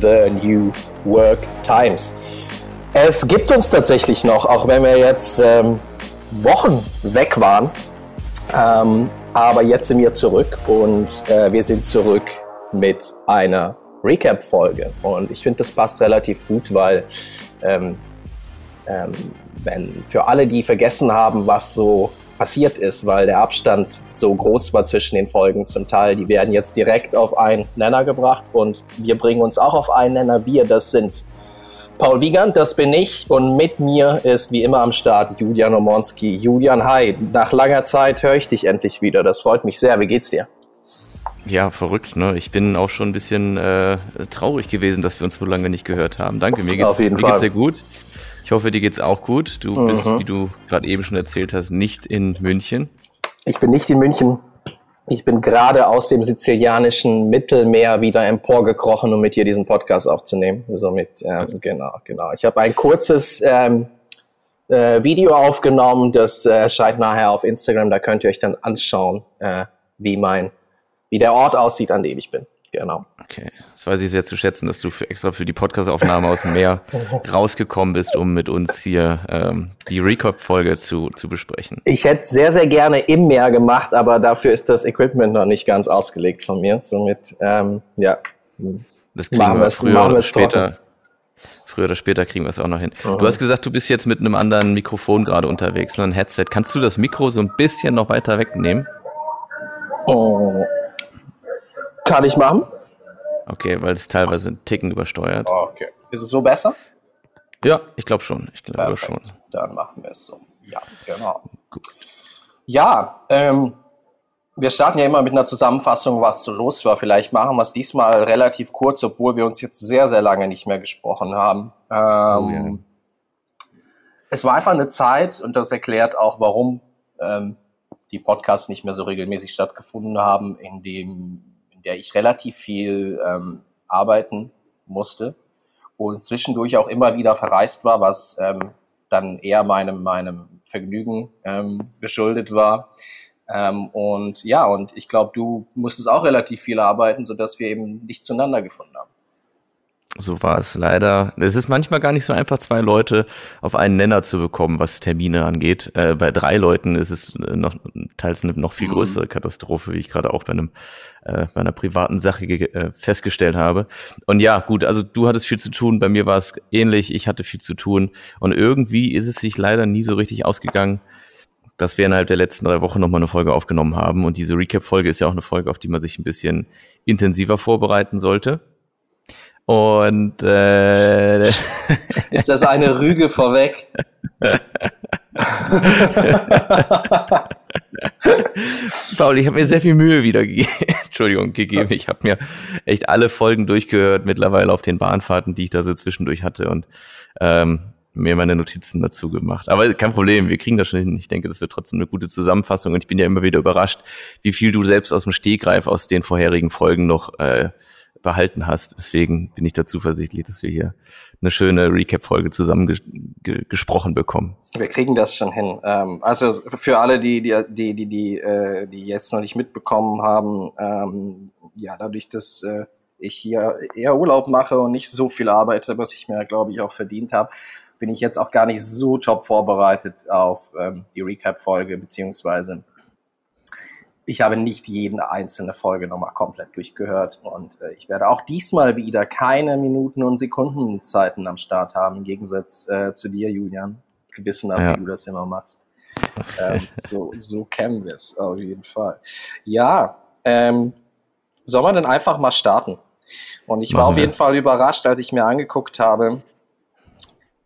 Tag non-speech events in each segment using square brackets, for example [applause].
The New Work Times. Es gibt uns tatsächlich noch, auch wenn wir jetzt ähm, Wochen weg waren. Ähm, aber jetzt sind wir zurück und äh, wir sind zurück mit einer Recap-Folge. Und ich finde, das passt relativ gut, weil ähm, ähm, wenn für alle, die vergessen haben, was so passiert ist, weil der Abstand so groß war zwischen den Folgen zum Teil, die werden jetzt direkt auf einen Nenner gebracht und wir bringen uns auch auf einen Nenner. Wir, das sind Paul Wiegand, das bin ich und mit mir ist wie immer am Start Julian Omonski. Julian, hi, nach langer Zeit höre ich dich endlich wieder. Das freut mich sehr. Wie geht's dir? Ja, verrückt, ne? Ich bin auch schon ein bisschen äh, traurig gewesen, dass wir uns so lange nicht gehört haben. Danke, mir geht's, Auf jeden mir Fall. geht's sehr gut. Ich hoffe, dir geht's auch gut. Du Mhm. bist, wie du gerade eben schon erzählt hast, nicht in München. Ich bin nicht in München. Ich bin gerade aus dem sizilianischen Mittelmeer wieder emporgekrochen, um mit dir diesen Podcast aufzunehmen. Somit, ähm, genau, genau. Ich habe ein kurzes ähm, äh, Video aufgenommen, das äh, erscheint nachher auf Instagram. Da könnt ihr euch dann anschauen, äh, wie mein, wie der Ort aussieht, an dem ich bin. Genau. Okay, das weiß ich sehr zu schätzen, dass du für, extra für die Podcastaufnahme aus dem Meer [laughs] rausgekommen bist, um mit uns hier ähm, die Recap-Folge zu, zu besprechen. Ich hätte sehr, sehr gerne im Meer gemacht, aber dafür ist das Equipment noch nicht ganz ausgelegt von mir. Somit, ähm, ja. Das kriegen Machen wir früher machen oder später. Früher oder später kriegen wir es auch noch hin. Du hast gesagt, du bist jetzt mit einem anderen Mikrofon gerade unterwegs, so ein Headset. Kannst du das Mikro so ein bisschen noch weiter wegnehmen? Oh. Kann ich machen? Okay, weil es teilweise einen Ticken übersteuert. Okay. Ist es so besser? Ja, ich glaube schon. Ich glaube schon. Dann machen wir es so. Ja, genau. Ja, ähm, wir starten ja immer mit einer Zusammenfassung, was so los war. Vielleicht machen wir es diesmal relativ kurz, obwohl wir uns jetzt sehr, sehr lange nicht mehr gesprochen haben. Ähm, Es war einfach eine Zeit, und das erklärt auch, warum ähm, die Podcasts nicht mehr so regelmäßig stattgefunden haben, in, dem, der ich relativ viel ähm, arbeiten musste und zwischendurch auch immer wieder verreist war, was ähm, dann eher meinem, meinem Vergnügen ähm, geschuldet war. Ähm, und ja, und ich glaube, du musstest auch relativ viel arbeiten, sodass wir eben nicht zueinander gefunden haben. So war es leider. Es ist manchmal gar nicht so einfach, zwei Leute auf einen Nenner zu bekommen, was Termine angeht. Äh, bei drei Leuten ist es äh, noch teils eine noch viel Mhm. größere Katastrophe, wie ich gerade auch bei einem äh, bei einer privaten Sache äh, festgestellt habe. Und ja, gut, also du hattest viel zu tun, bei mir war es ähnlich, ich hatte viel zu tun und irgendwie ist es sich leider nie so richtig ausgegangen, dass wir innerhalb der letzten drei Wochen nochmal eine Folge aufgenommen haben. Und diese Recap-Folge ist ja auch eine Folge, auf die man sich ein bisschen intensiver vorbereiten sollte. Und äh, [laughs] Ist das eine Rüge vorweg? [laughs] Paul, ich habe mir sehr viel Mühe wieder ge [laughs] Entschuldigung, gegeben. Ich habe mir echt alle Folgen durchgehört, mittlerweile auf den Bahnfahrten, die ich da so zwischendurch hatte und ähm, mir meine Notizen dazu gemacht. Aber kein Problem, wir kriegen das schon hin. Ich denke, das wird trotzdem eine gute Zusammenfassung und ich bin ja immer wieder überrascht, wie viel du selbst aus dem Stegreif aus den vorherigen Folgen noch äh, behalten hast. Deswegen bin ich da zuversichtlich, dass wir hier eine schöne Recap-Folge zusammen ges ge gesprochen bekommen. Wir kriegen das schon hin. Ähm, also für alle, die, die, die, die, die, äh, die jetzt noch nicht mitbekommen haben, ähm, ja, dadurch, dass äh, ich hier eher Urlaub mache und nicht so viel arbeite, was ich mir, glaube ich, auch verdient habe, bin ich jetzt auch gar nicht so top vorbereitet auf ähm, die Recap-Folge, beziehungsweise ich habe nicht jede einzelne Folge nochmal komplett durchgehört und äh, ich werde auch diesmal wieder keine Minuten und Sekundenzeiten am Start haben, im Gegensatz äh, zu dir, Julian. Gewissenhaft, Ja. wie du das immer machst. [laughs] ähm, so, so kennen wir es auf jeden Fall. Ja, ähm, soll man denn einfach mal starten? Und ich war Machen auf wir. jeden Fall überrascht, als ich mir angeguckt habe,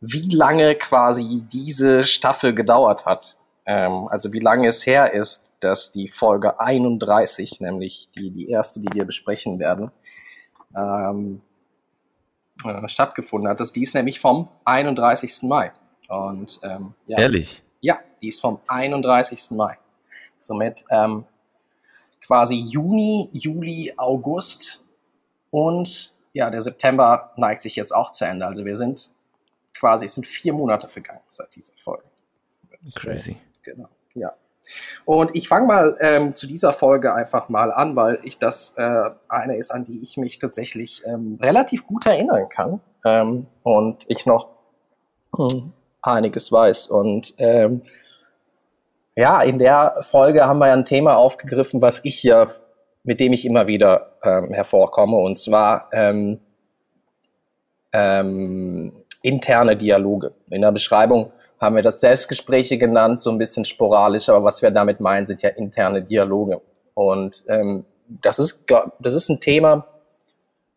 wie lange quasi diese Staffel gedauert hat. Ähm, also wie lange es her ist, dass die Folge 31, nämlich die, die erste, die wir besprechen werden, ähm, äh, stattgefunden hat. Die ist nämlich vom 31. Mai. Und ähm, ja, Ehrlich? ja, die ist vom 31. Mai. Somit ähm, quasi Juni, Juli, August und ja, der September neigt sich jetzt auch zu Ende. Also wir sind quasi, es sind vier Monate vergangen seit dieser Folge. Crazy. Genau, ja. Und ich fange mal ähm, zu dieser Folge einfach mal an, weil ich das äh, eine ist, an die ich mich tatsächlich ähm, relativ gut erinnern kann ähm, und ich noch hm, einiges weiß. Und ähm, ja, in der Folge haben wir ein Thema aufgegriffen, was ich ja, mit dem ich immer wieder ähm, hervorkomme, und zwar ähm, interne Dialoge. In der Beschreibung haben wir das Selbstgespräche genannt, so ein bisschen sporadisch, aber was wir damit meinen, sind ja interne Dialoge. Und ähm, das ist, das ist ein Thema,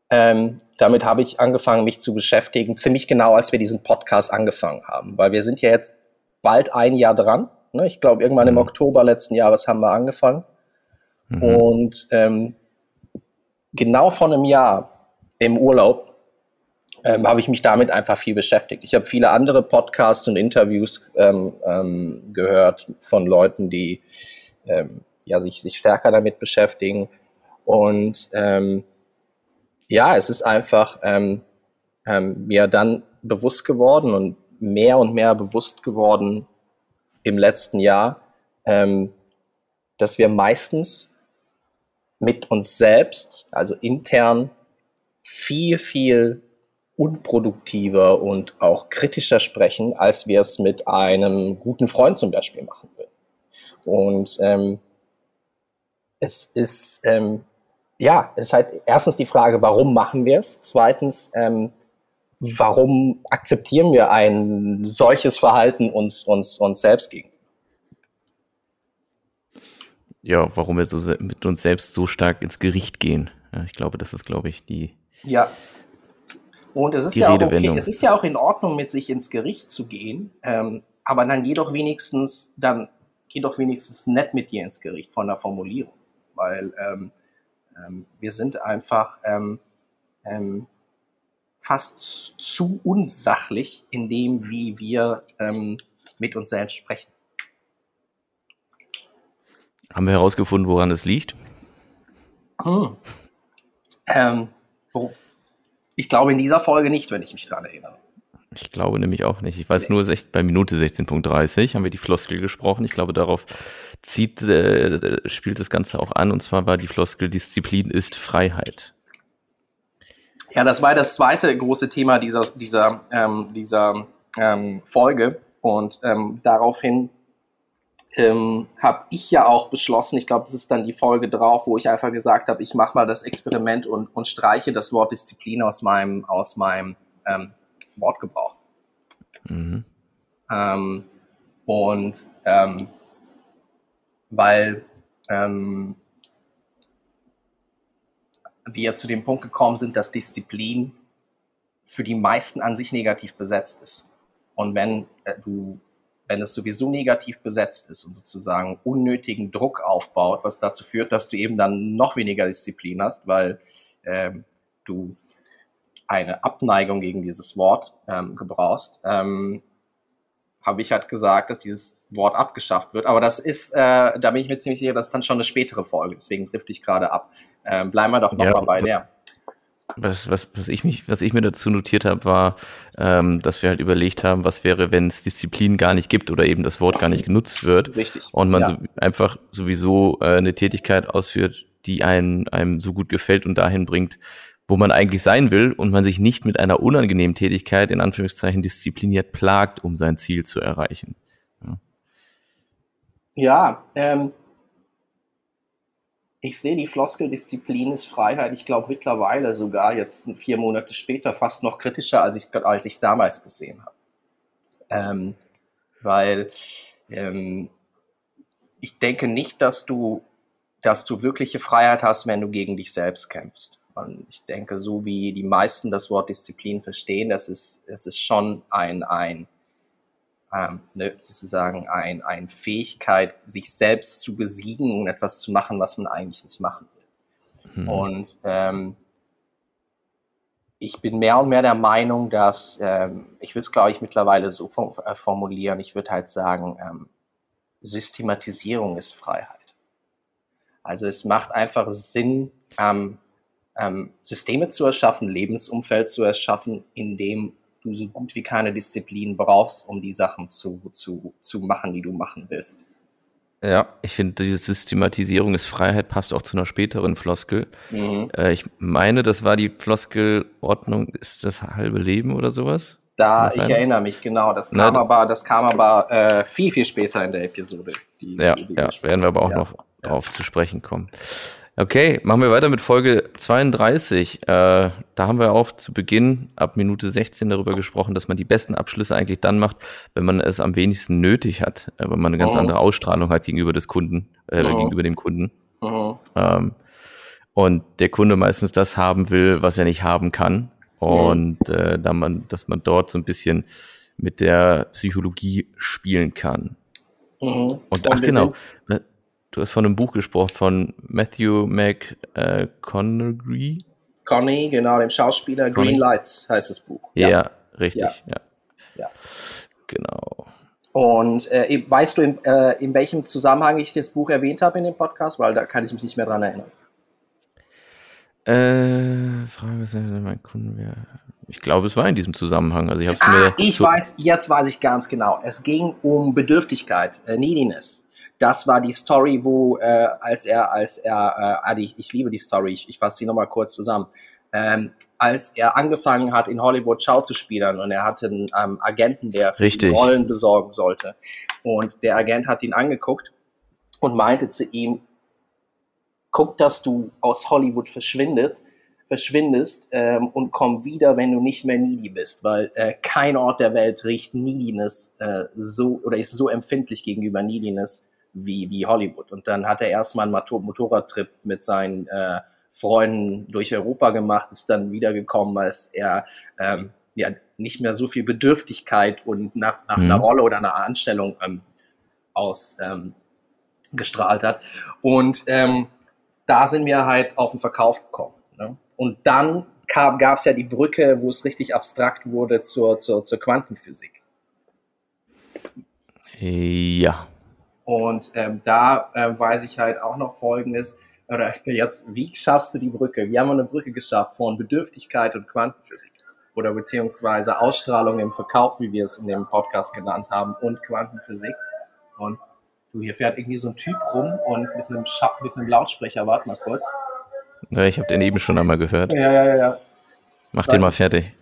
ähm, damit habe ich angefangen, mich zu beschäftigen, ziemlich genau, als wir diesen Podcast angefangen haben, weil wir sind ja jetzt bald ein Jahr dran Ne? Ich glaube, irgendwann im mhm. Oktober letzten Jahres haben wir angefangen. Mhm. Und ähm, genau vor einem Jahr im Urlaub ähm, habe ich mich damit einfach viel beschäftigt. Ich habe viele andere Podcasts und Interviews ähm, ähm, gehört von Leuten, die ähm, ja, sich, sich stärker damit beschäftigen. Und ähm, ja, es ist einfach ähm, mir dann bewusst geworden und mehr und mehr bewusst geworden, im letzten Jahr, dass wir meistens mit uns selbst, also intern, viel, viel unproduktiver und auch kritischer sprechen, als wir es mit einem guten Freund zum Beispiel machen würden. Und ähm, es ist ähm, ja, es ist halt erstens die Frage, warum machen wir es? Zweitens, ähm, warum akzeptieren wir ein solches Verhalten uns, uns, uns selbst gegenüber? Ja, warum wir so mit uns selbst so stark ins Gericht gehen. Ja, ich glaube, das ist, glaube ich, die. Ja. Und es ist ja auch okay, es ist ja auch in Ordnung, mit sich ins Gericht zu gehen, ähm, aber dann geh doch wenigstens, dann geh doch wenigstens nett mit dir ins Gericht von der Formulierung. Weil ähm, ähm, wir sind einfach ähm, ähm, fast zu unsachlich in dem, wie wir ähm, mit uns selbst sprechen. Haben wir herausgefunden, woran es liegt? Hm. Ähm, wo? Ich glaube in dieser Folge nicht, wenn ich mich daran erinnere. Ich glaube nämlich auch nicht. Ich weiß nur, echt bei Minute 16.30 haben wir die Floskel gesprochen. Ich glaube, darauf zieht, äh, spielt das Ganze auch an. Und zwar war die Floskel Disziplin ist Freiheit. Ja, das war das zweite große Thema dieser, dieser, ähm, dieser ähm, Folge. Und ähm, daraufhin ähm, habe ich ja auch beschlossen, ich glaube, das ist dann die Folge drauf, wo ich einfach gesagt habe, ich mache mal das Experiment und, und streiche das Wort Disziplin aus meinem, aus meinem ähm, Wortgebrauch. Mhm. Ähm, und ähm, weil ähm, wir zu dem Punkt gekommen sind, dass Disziplin für die meisten an sich negativ besetzt ist. Und wenn äh, du, wenn es sowieso negativ besetzt ist und sozusagen unnötigen Druck aufbaut, was dazu führt, dass du eben dann noch weniger Disziplin hast, weil ähm, du eine Abneigung gegen dieses Wort ähm, gebrauchst, ähm, habe ich halt gesagt, dass dieses Wort abgeschafft wird. Aber das ist, äh, da bin ich mir ziemlich sicher, das ist dann schon eine spätere Folge. Deswegen trifft ich gerade ab. Ähm, bleiben wir doch nochmal ja, bei der. Was, was, was, ich mich, was ich mir dazu notiert habe, war, ähm, dass wir halt überlegt haben, was wäre, wenn es Disziplin gar nicht gibt oder eben das Wort gar nicht genutzt wird. Richtig. Und man ja. so, einfach sowieso äh, eine Tätigkeit ausführt, die einen, einem so gut gefällt und dahin bringt, wo man eigentlich sein will und man sich nicht mit einer unangenehmen Tätigkeit in Anführungszeichen diszipliniert plagt, um sein Ziel zu erreichen. Ja, ja ähm, ich sehe die Floskel Disziplin ist Freiheit, ich glaube mittlerweile sogar jetzt vier Monate später fast noch kritischer, als ich als ich damals gesehen habe. Ähm, weil ähm, ich denke nicht, dass du, dass du wirkliche Freiheit hast, wenn du gegen dich selbst kämpfst. Und ich denke, so wie die meisten das Wort Disziplin verstehen, das ist, das ist schon ein, ein ähm, ne, sozusagen ein, ein Fähigkeit, sich selbst zu besiegen und etwas zu machen, was man eigentlich nicht machen will. Mhm. Und ähm, ich bin mehr und mehr der Meinung, dass, ähm, ich würde es, glaube ich, mittlerweile so äh, formulieren, ich würde halt sagen, ähm, Systematisierung ist Freiheit. Also es macht einfach Sinn, ähm, ähm, Systeme zu erschaffen, Lebensumfeld zu erschaffen, in dem du so gut wie keine Disziplin brauchst, um die Sachen zu, zu, zu machen, die du machen willst. Ja, ich finde, diese Systematisierung ist Freiheit passt auch zu einer späteren Floskel. Mhm. Äh, ich meine, das war die Floskel Ordnung ist das halbe Leben oder sowas. Da, ich erinnere mich, genau. Das kam Na, aber, das kam aber äh, viel, viel später in der Episode. Die, ja, die ja werden wir aber auch ja, noch ja. drauf zu sprechen kommen. Okay, machen wir weiter mit Folge 32. Äh, da haben wir auch zu Beginn ab Minute 16 darüber gesprochen, dass man die besten Abschlüsse eigentlich dann macht, wenn man es am wenigsten nötig hat, äh, wenn man eine ganz oh. andere Ausstrahlung hat gegenüber des Kunden, äh, oh. gegenüber dem Kunden. Oh. Ähm, und der Kunde meistens das haben will, was er nicht haben kann. Und äh, da man, dass man dort so ein bisschen mit der Psychologie spielen kann. Und ach genau, ne, du hast von einem Buch gesprochen von Matthew McConaughey. Connie, genau, dem Schauspieler Connie. Green Lights heißt das Buch. Ja, ja richtig, ja. ja. ja. Genau. Und äh, weißt du, in, äh, in welchem Zusammenhang ich das Buch erwähnt habe in dem Podcast? Weil da kann ich mich nicht mehr dran erinnern. Äh, Frage ist, mein Kunde wäre. Ich glaube, es war in diesem Zusammenhang. Also ich, hab's ah, mir ich weiß, jetzt weiß ich ganz genau. Es ging um Bedürftigkeit, äh, Neediness. Das war die Story, wo äh, als er, als er, äh, Adi, ich liebe die Story, ich, ich fasse sie nochmal kurz zusammen. Ähm, als er angefangen hat, in Hollywood Schau zu spielen und er hatte einen ähm, Agenten, der für Richtig. Rollen besorgen sollte. Und der Agent hat ihn angeguckt und meinte zu ihm, guck, dass du aus Hollywood verschwindet, verschwindest ähm, und komm wieder, wenn du nicht mehr needy bist, weil äh, kein Ort der Welt riecht Neediness äh, so oder ist so empfindlich gegenüber Neediness wie, wie Hollywood. Und dann hat er erstmal einen Motor Motorradtrip mit seinen äh, Freunden durch Europa gemacht, ist dann wiedergekommen, als er ähm, ja nicht mehr so viel Bedürftigkeit und nach, nach mhm. einer Rolle oder einer Anstellung ähm, aus ähm, gestrahlt hat. Und ähm, da sind wir halt auf den Verkauf gekommen. Ne? Und dann gab es ja die Brücke, wo es richtig abstrakt wurde zur, zur, zur Quantenphysik. Ja. Und ähm, da äh, weiß ich halt auch noch Folgendes, oder [laughs] jetzt, wie schaffst du die Brücke? Wir haben eine Brücke geschafft von Bedürftigkeit und Quantenphysik oder beziehungsweise Ausstrahlung im Verkauf, wie wir es in dem Podcast genannt haben, und Quantenphysik. Und Du, hier fährt irgendwie so ein Typ rum und mit einem, Scha mit einem Lautsprecher, warte mal kurz. Ja, ich habe den eben schon einmal gehört. Ja, ja, ja. Mach den mal fertig.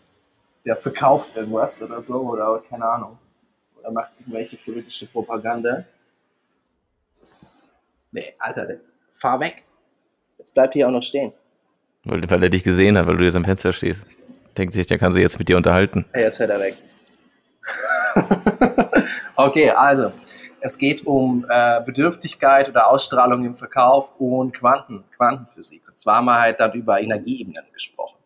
Der verkauft irgendwas oder so oder keine Ahnung. Oder macht irgendwelche politische Propaganda. Nee, Alter, fahr weg. Jetzt bleibt hier auch noch stehen. Weil, weil er dich gesehen hat, weil du jetzt am Fenster stehst. Denkt sich, der kann sich jetzt mit dir unterhalten. Ja, jetzt fährt er weg. [laughs] okay, also, es geht um äh, Bedürftigkeit oder Ausstrahlung im Verkauf und Quanten, Quantenphysik. Und zwar haben wir halt dann über Energieebenen gesprochen.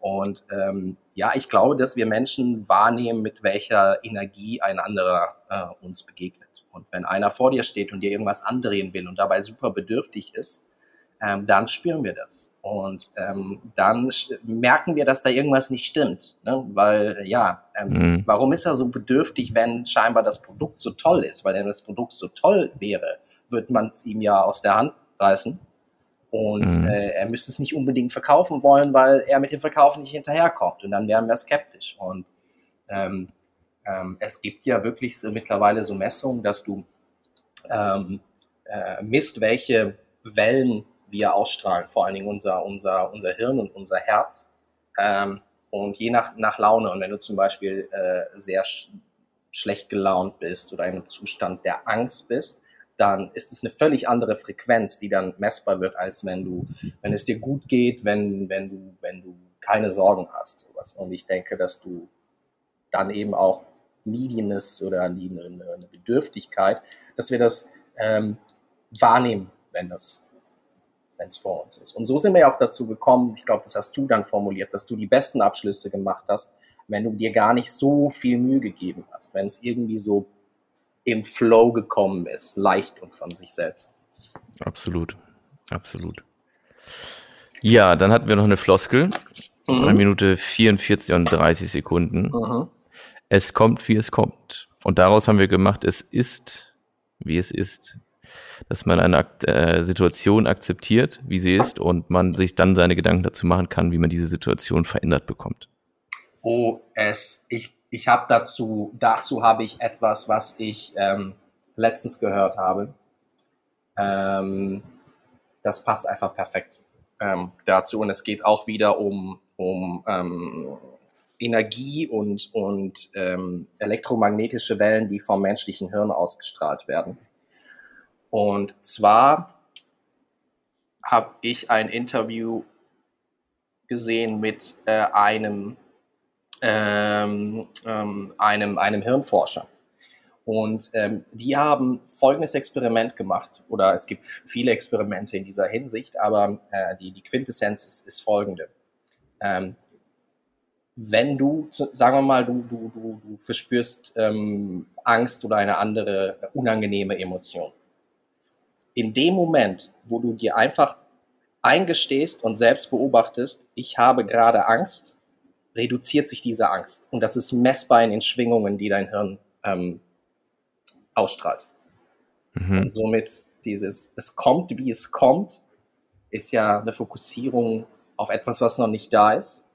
Und ähm, ja, ich glaube, dass wir Menschen wahrnehmen, mit welcher Energie ein anderer äh, uns begegnet. Und wenn einer vor dir steht und dir irgendwas andrehen will und dabei super bedürftig ist, ähm, dann spüren wir das. Und ähm, dann merken wir, dass da irgendwas nicht stimmt. Ne? Weil, ja, ähm, mhm. warum ist er so bedürftig, wenn scheinbar das Produkt so toll ist? Weil wenn das Produkt so toll wäre, würde man es ihm ja aus der Hand reißen. Und mhm. äh, er müsste es nicht unbedingt verkaufen wollen, weil er mit dem Verkaufen nicht hinterherkommt. Und dann wären wir skeptisch. Und ähm, ähm, es gibt ja wirklich so mittlerweile so Messungen, dass du ähm, äh, misst, welche Wellen wir ausstrahlen, vor allen Dingen unser, unser, unser Hirn und unser Herz. Ähm, und je nach, nach Laune, und wenn du zum Beispiel äh, sehr sch schlecht gelaunt bist oder in einem Zustand der Angst bist, dann ist es eine völlig andere Frequenz, die dann messbar wird, als wenn du, wenn es dir gut geht, wenn, wenn du, wenn du keine Sorgen hast. Sowas. Und ich denke, dass du dann eben auch Neediness oder eine, eine Bedürftigkeit, dass wir das ähm, wahrnehmen, wenn das wenn es vor uns ist. Und so sind wir ja auch dazu gekommen, ich glaube, das hast du dann formuliert, dass du die besten Abschlüsse gemacht hast, wenn du dir gar nicht so viel Mühe gegeben hast, wenn es irgendwie so im Flow gekommen ist, leicht und von sich selbst. Absolut, absolut. Ja, dann hatten wir noch eine Floskel, mhm. eine Minute 44 und 30 Sekunden. Mhm. Es kommt, wie es kommt. Und daraus haben wir gemacht, es ist, wie es ist dass man eine äh, Situation akzeptiert, wie sie ist, und man sich dann seine Gedanken dazu machen kann, wie man diese Situation verändert bekommt. Oh, es, ich, ich habe dazu, dazu habe ich etwas, was ich ähm, letztens gehört habe. Ähm, das passt einfach perfekt ähm, dazu. Und es geht auch wieder um, um ähm, Energie und, und ähm, elektromagnetische Wellen, die vom menschlichen Hirn ausgestrahlt werden. Und zwar habe ich ein Interview gesehen mit äh, einem, ähm, ähm, einem, einem Hirnforscher. Und ähm, die haben folgendes Experiment gemacht, oder es gibt viele Experimente in dieser Hinsicht, aber äh, die, die Quintessenz ist, ist folgende. Ähm, wenn du, sagen wir mal, du, du, du, du verspürst ähm, Angst oder eine andere unangenehme Emotion. In dem Moment, wo du dir einfach eingestehst und selbst beobachtest, ich habe gerade Angst, reduziert sich diese Angst. Und das ist messbar in den Schwingungen, die dein Hirn ähm, ausstrahlt. Mhm. Und somit dieses, es kommt, wie es kommt, ist ja eine Fokussierung auf etwas, was noch nicht da ist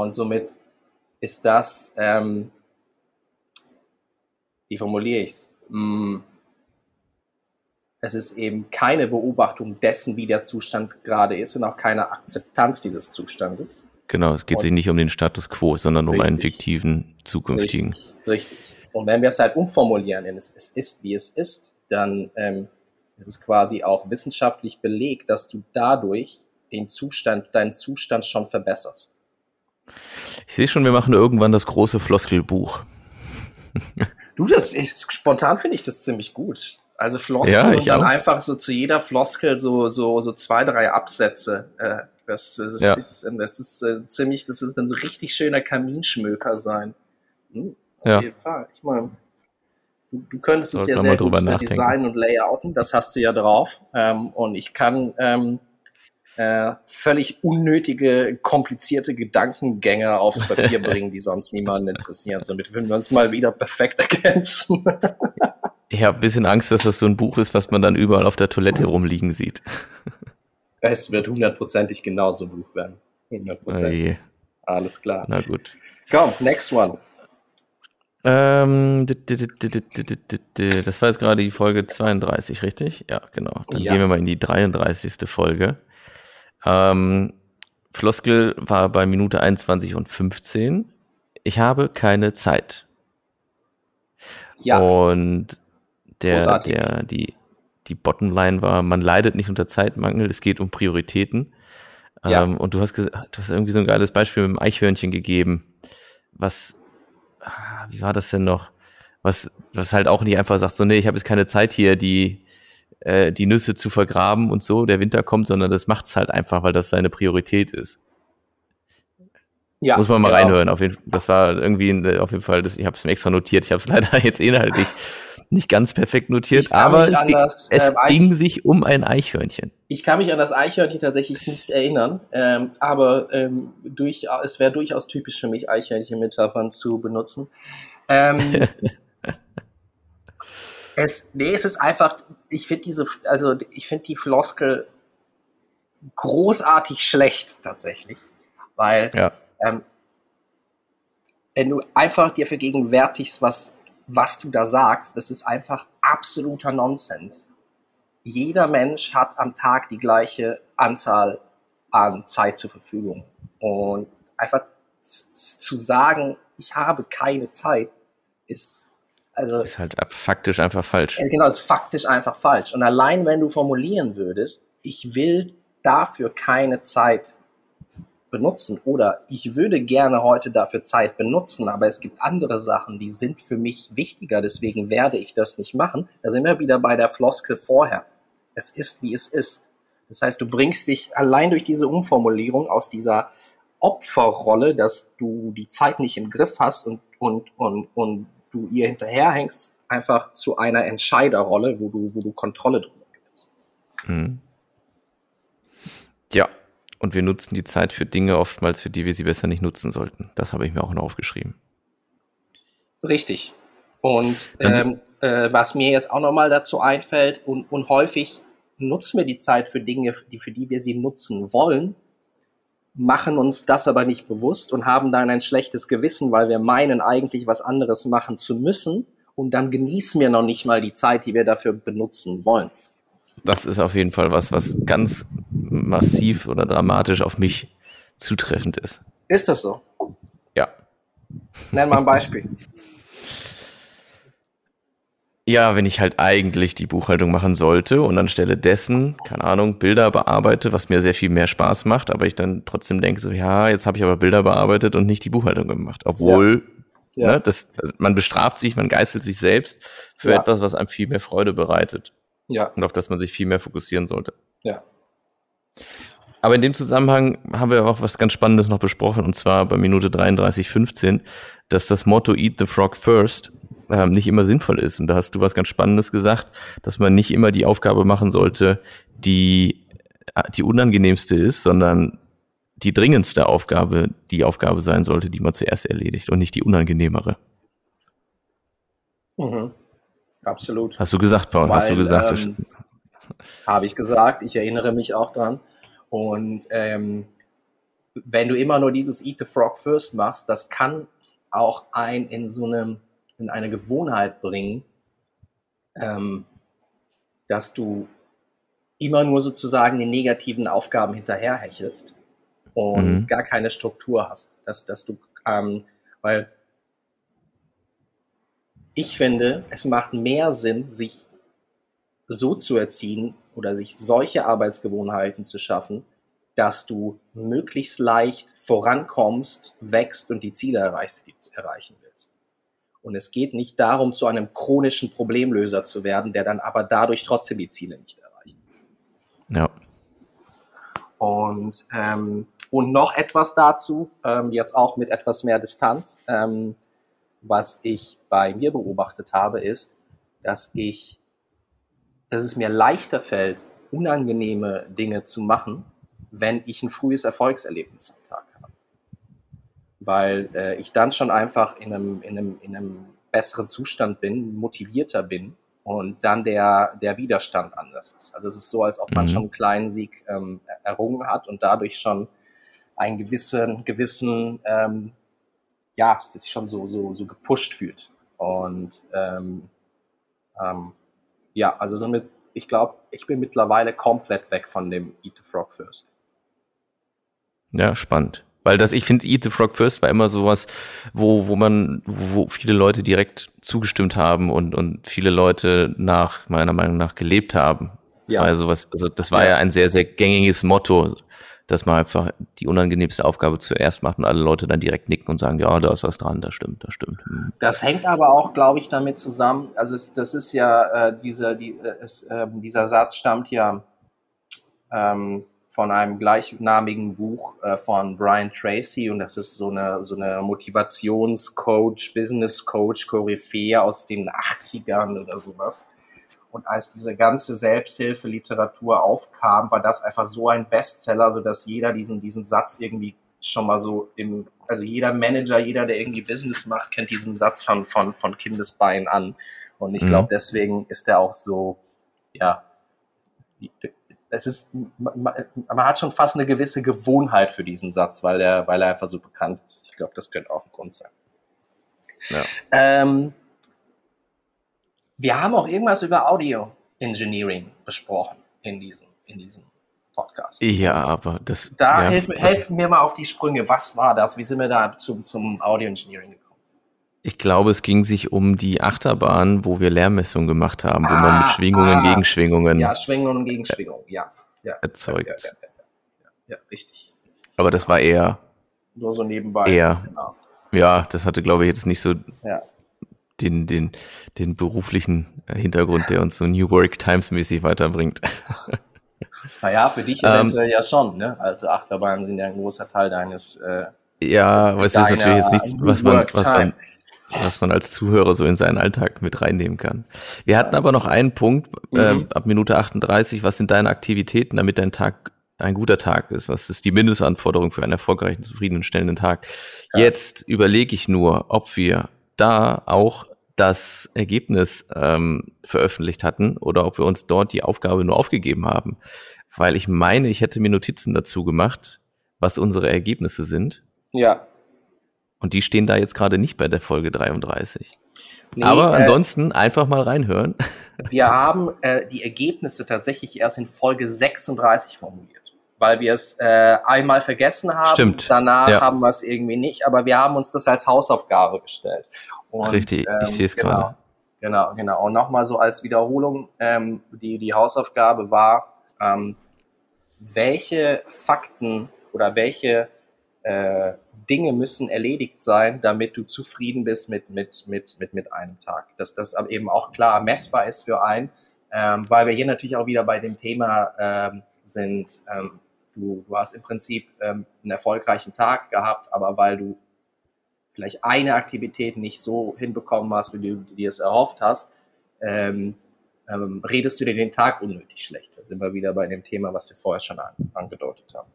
und somit ist das, ähm, wie formuliere ich es? Mm, es ist eben keine Beobachtung dessen, wie der Zustand gerade ist und auch keine Akzeptanz dieses Zustandes. Genau, es geht und sich nicht um den Status quo, sondern um einen fiktiven zukünftigen. Richtig, richtig. Und wenn wir es halt umformulieren, in es, es ist, wie es ist, dann ähm, ist es quasi auch wissenschaftlich belegt, dass du dadurch den Zustand, deinen Zustand schon verbesserst. Ich sehe schon, wir machen irgendwann das große Floskelbuch. du, das ist, spontan finde ich das ziemlich gut. Also Floskel ja, und dann auch. einfach so zu jeder Floskel so, so, so zwei, drei Absätze. Äh, das, das, ja. ist, das ist äh, ziemlich, das ist dann so richtig schöner Kaminschmöker sein. Hm, auf ja. jeden Fall. Ich meine, du, du könntest es ja sehr gut designen und layouten, das hast du ja drauf. Ähm, und ich kann ähm, äh, völlig unnötige, komplizierte Gedankengänge aufs Papier [laughs] bringen, die sonst niemanden interessieren. Somit würden wir uns mal wieder perfekt [laughs] ergänzen. ich habe ein bisschen Angst, dass das so ein Buch ist, was man dann überall auf der Toilette rumliegen sieht. [laughs] Es wird hundertprozentig genauso ein Buch werden. Hundertprozentig. Oh Alles klar. Na gut. Komm, next one. Ähm, das war jetzt gerade die Folge 32, richtig? Ja, genau. Dann ja. gehen wir mal in die 33. Folge. Ähm, Floskel war bei Minute 21 und 15. Ich habe keine Zeit. Ja. Und der, der, die, die Bottomline war, man leidet nicht unter Zeitmangel, es geht um Prioritäten. Ja. Ähm, und du hast, du hast irgendwie so ein geiles Beispiel mit dem Eichhörnchen gegeben, was, ah, wie war das denn noch? Was, was halt auch nicht einfach sagt, so, nee, ich habe jetzt keine Zeit hier, die, äh, die Nüsse zu vergraben und so, der Winter kommt, sondern das macht's halt einfach, weil das seine Priorität ist. Ja, Muss man mal genau. reinhören. Auf jeden, das war irgendwie auf jeden Fall, das, ich habe es mir extra notiert. Ich habe es [laughs] leider jetzt inhaltlich nicht ganz perfekt notiert, aber es, das, ging, es ähm, ging sich um ein Eichhörnchen. Ich kann mich an das Eichhörnchen tatsächlich nicht erinnern, ähm, aber ähm, durch, es wäre durchaus typisch für mich, Eichhörnchen-Metaphern zu benutzen. [laughs] Es, nee, es ist einfach, ich finde diese, also ich finde die Floskel großartig schlecht tatsächlich, weil ja. ähm, wenn du einfach dir vergegenwärtigst, was, was du da sagst, das ist einfach absoluter Nonsens. Jeder Mensch hat am Tag die gleiche Anzahl an Zeit zur Verfügung. Und einfach zu sagen, ich habe keine Zeit, ist also, ist halt faktisch einfach falsch. Genau, ist faktisch einfach falsch. Und allein wenn du formulieren würdest, ich will dafür keine Zeit benutzen oder ich würde gerne heute dafür Zeit benutzen, aber es gibt andere Sachen, die sind für mich wichtiger, deswegen werde ich das nicht machen. Da sind wir wieder bei der Floskel vorher. Es ist, wie es ist. Das heißt, du bringst dich allein durch diese Umformulierung aus dieser Opferrolle, dass du die Zeit nicht im Griff hast und, und, und, und du ihr hinterherhängst, einfach zu einer Entscheiderrolle, wo du, wo du Kontrolle drüber gewinnst. Mhm. Ja, und wir nutzen die Zeit für Dinge oftmals, für die wir sie besser nicht nutzen sollten. Das habe ich mir auch noch aufgeschrieben. Richtig. Und ähm, äh, was mir jetzt auch nochmal dazu einfällt, und, und häufig nutzen wir die Zeit für Dinge, die, für die wir sie nutzen wollen, machen uns das aber nicht bewusst und haben dann ein schlechtes Gewissen, weil wir meinen, eigentlich was anderes machen zu müssen und dann genießen wir noch nicht mal die Zeit, die wir dafür benutzen wollen. das ist auf jeden Fall was, was ganz massiv oder dramatisch auf mich zutreffend ist. Ist das so? Ja. Nenn mal ein Beispiel. [laughs] Ja, wenn ich halt eigentlich die Buchhaltung machen sollte und anstelle dessen, keine Ahnung, Bilder bearbeite, was mir sehr viel mehr Spaß macht, aber ich dann trotzdem denke so, ja, jetzt habe ich aber Bilder bearbeitet und nicht die Buchhaltung gemacht. Obwohl, ja. Ja. Ne, das, also man bestraft sich, man geißelt sich selbst für ja. etwas, was einem viel mehr Freude bereitet. Ja. Und auf das man sich viel mehr fokussieren sollte. Ja. Aber in dem Zusammenhang haben wir auch was ganz Spannendes noch besprochen, und zwar bei Minute 33,15, dass das Motto Eat the Frog First ähm, nicht immer sinnvoll ist. Und da hast du was ganz Spannendes gesagt, dass man nicht immer die Aufgabe machen sollte, die äh, die unangenehmste ist, sondern die dringendste Aufgabe die Aufgabe sein sollte, die man zuerst erledigt und nicht die unangenehmere. Mhm. Absolut. Hast du gesagt, Paul? Weil, hast du gesagt? Ähm, Habe ich gesagt. Ich erinnere mich auch dran. Und ähm, wenn du immer nur dieses Eat the Frog First machst, das kann auch ein in so einem, in eine Gewohnheit bringen, ähm, dass du immer nur sozusagen die negativen Aufgaben hinterherhechelst und mhm. gar keine Struktur hast. Dass, dass du, ähm, weil ich finde, es macht mehr Sinn, sich so zu erziehen, oder sich solche Arbeitsgewohnheiten zu schaffen, dass du möglichst leicht vorankommst, wächst und die Ziele erreichst, die du erreichen willst. Und es geht nicht darum, zu einem chronischen Problemlöser zu werden, der dann aber dadurch trotzdem die Ziele nicht erreicht. Ja. Und, ähm, und noch etwas dazu, ähm, jetzt auch mit etwas mehr Distanz, ähm, was ich bei mir beobachtet habe, ist, dass ich dass es mir leichter fällt, unangenehme Dinge zu machen, wenn ich ein frühes Erfolgserlebnis am Tag habe. Weil äh, ich dann schon einfach in einem, in, einem, in einem besseren Zustand bin, motivierter bin und dann der, der Widerstand anders ist. Also es ist so, als ob man mhm. schon einen kleinen Sieg ähm, errungen hat und dadurch schon einen gewissen, gewissen ähm, ja, sich schon so, so, so gepusht fühlt. Und ähm, ähm, ja, also somit, ich glaube, ich bin mittlerweile komplett weg von dem Eat the Frog First. Ja, spannend. Weil das, ich finde, Eat the Frog First war immer sowas, wo, wo man, wo viele Leute direkt zugestimmt haben und, und viele Leute nach, meiner Meinung nach, gelebt haben. Das ja. war ja sowas, also das war ja. ja ein sehr, sehr gängiges Motto dass man einfach die unangenehmste Aufgabe zuerst macht und alle Leute dann direkt nicken und sagen, ja, da ist was dran, das stimmt, das stimmt. Hm. Das hängt aber auch, glaube ich, damit zusammen, also es, das ist ja, äh, dieser, die, äh, es, äh, dieser Satz stammt ja ähm, von einem gleichnamigen Buch äh, von Brian Tracy und das ist so eine, so eine Motivationscoach, Business Coach, Koryphäe aus den 80ern oder sowas. Und als diese ganze Selbsthilfeliteratur aufkam, war das einfach so ein Bestseller, so dass jeder diesen, diesen Satz irgendwie schon mal so im, also jeder Manager, jeder, der irgendwie Business macht, kennt diesen Satz von, von, von Kindesbein an. Und ich glaube, mhm. deswegen ist er auch so, ja, es ist, man, man, hat schon fast eine gewisse Gewohnheit für diesen Satz, weil er, weil er einfach so bekannt ist. Ich glaube, das könnte auch ein Grund sein. Ja. Ähm, wir haben auch irgendwas über Audio Engineering besprochen in diesem, in diesem Podcast. Ja, aber das. Da ja, helfen, helfen mir mal auf die Sprünge. Was war das? Wie sind wir da zum, zum Audio Engineering gekommen? Ich glaube, es ging sich um die Achterbahn, wo wir Lärmmessungen gemacht haben, ah, wo man mit ah, Schwingungen, ah, Gegenschwingungen. Ja, Schwingungen und Gegenschwingungen, ja. ja erzeugt. Ja, ja, ja, richtig. Aber das war eher. Nur so nebenbei. Eher. Genau. Ja, das hatte, glaube ich, jetzt nicht so den, den, den beruflichen äh, Hintergrund, der uns so New Work Times mäßig weiterbringt. [laughs] Naja, für dich eventuell ähm, ja schon, ne? Also Achterbahnen sind ja ein großer Teil deines äh, Ja, aber es ist natürlich jetzt nichts, was man, was man, was man als Zuhörer so in seinen Alltag mit reinnehmen kann. Wir hatten aber noch einen Punkt äh, mhm. ab Minute 38. Was sind deine Aktivitäten, damit dein Tag ein guter Tag ist? Was ist die Mindestanforderung für einen erfolgreichen, zufriedenstellenden Tag? Ja. Jetzt überlege ich nur, ob wir da auch das Ergebnis ähm, veröffentlicht hatten oder ob wir uns dort die Aufgabe nur aufgegeben haben. Weil ich meine, ich hätte mir Notizen dazu gemacht, was unsere Ergebnisse sind. Ja. Und die stehen da jetzt gerade nicht bei der Folge 33. Nee, Aber äh, ansonsten äh, einfach mal reinhören. [laughs] Wir haben äh, die Ergebnisse tatsächlich erst in Folge 36 formuliert weil wir es äh, einmal vergessen haben. Stimmt. Danach ja. haben wir es irgendwie nicht, aber wir haben uns das als Hausaufgabe gestellt. Und, Richtig, ähm, ich sehe es genau, gerade. Genau, genau. Und nochmal so als Wiederholung, ähm, die, die Hausaufgabe war, ähm, welche Fakten oder welche äh, Dinge müssen erledigt sein, damit du zufrieden bist mit, mit, mit, mit, mit einem Tag. Dass das eben auch klar messbar ist für einen, ähm, weil wir hier natürlich auch wieder bei dem Thema ähm, sind, ähm, du, du hast im Prinzip ähm, einen erfolgreichen Tag gehabt, aber weil du vielleicht eine Aktivität nicht so hinbekommen hast, wie du dir es erhofft hast, ähm, ähm, redest du dir den Tag unnötig schlecht. Da sind wir wieder bei dem Thema, was wir vorher schon an, angedeutet haben.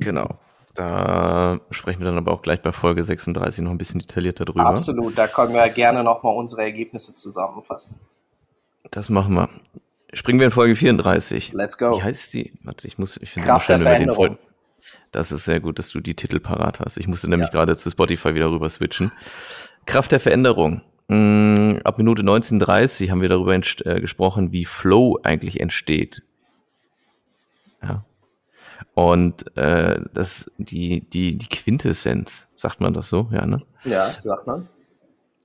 Genau. Da sprechen wir dann aber auch gleich bei Folge 36 noch ein bisschen detaillierter drüber. Absolut, da können wir gerne nochmal unsere Ergebnisse zusammenfassen. Das machen wir. Springen wir in Folge 34. Let's go. Wie heißt die? Warte, ich muss, ich finde es schön, über den Folgen. Das ist sehr gut, dass du die Titel parat hast. Ich musste nämlich ja. gerade zu Spotify wieder rüber switchen. Kraft der Veränderung. Mm, ab Minute 19.30 haben wir darüber äh, gesprochen, wie Flow eigentlich entsteht. Ja. Und äh, das die die die Quintessenz, sagt man das so, ja, ne? Ja, sagt man.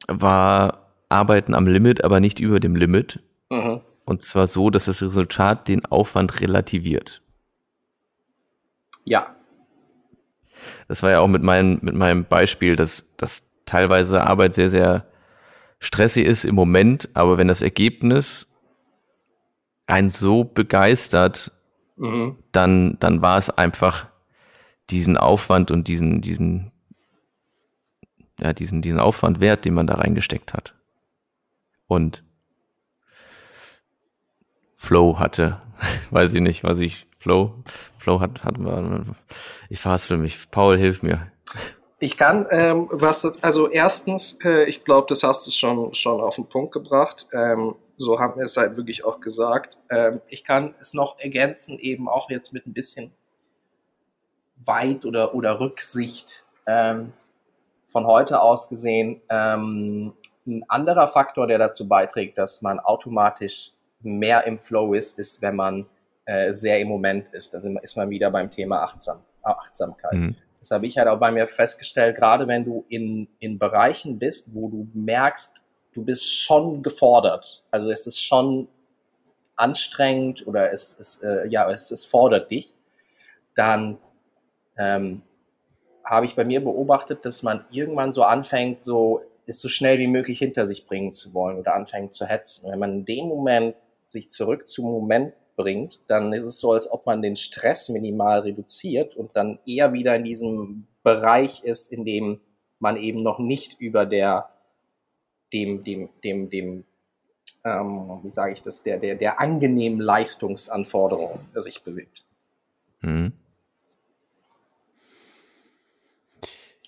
War Arbeiten am Limit, aber nicht über dem Limit. Mhm. Und zwar so, dass das Resultat den Aufwand relativiert. Ja. Das war ja auch mit, mein, mit meinem Beispiel, dass, dass teilweise Arbeit sehr, sehr stressig ist im Moment, aber wenn das Ergebnis einen so begeistert, mhm. dann, dann war es einfach diesen Aufwand und diesen, diesen, ja, diesen, diesen Aufwand wert, den man da reingesteckt hat. Und Flow hatte. [laughs] Weiß ich nicht, was ich Flow, Flow hat, hat ich für mich. Paul, hilf mir. Ich kann, ähm, was, also erstens, äh, ich glaube, das hast du schon, schon auf den Punkt gebracht. Ähm, so haben wir es halt wirklich auch gesagt. Ähm, ich kann es noch ergänzen, eben auch jetzt mit ein bisschen Weit- oder, oder Rücksicht ähm, von heute aus gesehen. Ähm, ein anderer Faktor, der dazu beiträgt, dass man automatisch mehr im Flow ist, ist, wenn man äh, sehr im Moment ist. Da ist man wieder beim Thema Achtsam, Achtsamkeit. Mhm. Das habe ich halt auch bei mir festgestellt, gerade wenn du in, in Bereichen bist, wo du merkst, du bist schon gefordert. Also es ist schon anstrengend oder es, es, äh, ja, es, es fordert dich, dann ähm, habe ich bei mir beobachtet, dass man irgendwann so anfängt, so es so schnell wie möglich hinter sich bringen zu wollen oder anfängt zu hetzen. Wenn man in dem Moment sich zurück zum Moment bringt, dann ist es so, als ob man den Stress minimal reduziert und dann eher wieder in diesem Bereich ist, in dem man eben noch nicht über der, dem, dem, dem, dem, ähm, wie sage ich das, der, der, der angenehmen Leistungsanforderungen sich bewegt. Mhm.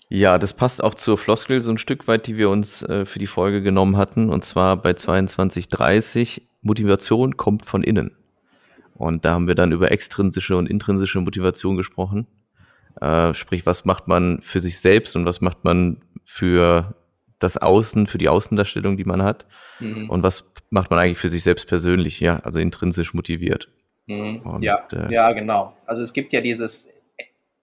Ja, das passt auch zur Floskel so ein Stück weit, die wir uns äh, für die Folge genommen hatten. Und zwar bei 22.30 Motivation kommt von innen. Und da haben wir dann über extrinsische und intrinsische Motivation gesprochen. Äh, sprich, was macht man für sich selbst und was macht man für das Außen, für die Außendarstellung, die man hat. Mhm. Und was macht man eigentlich für sich selbst persönlich, ja, also intrinsisch motiviert. Mhm. Und, ja, äh, ja, genau. Also es gibt ja dieses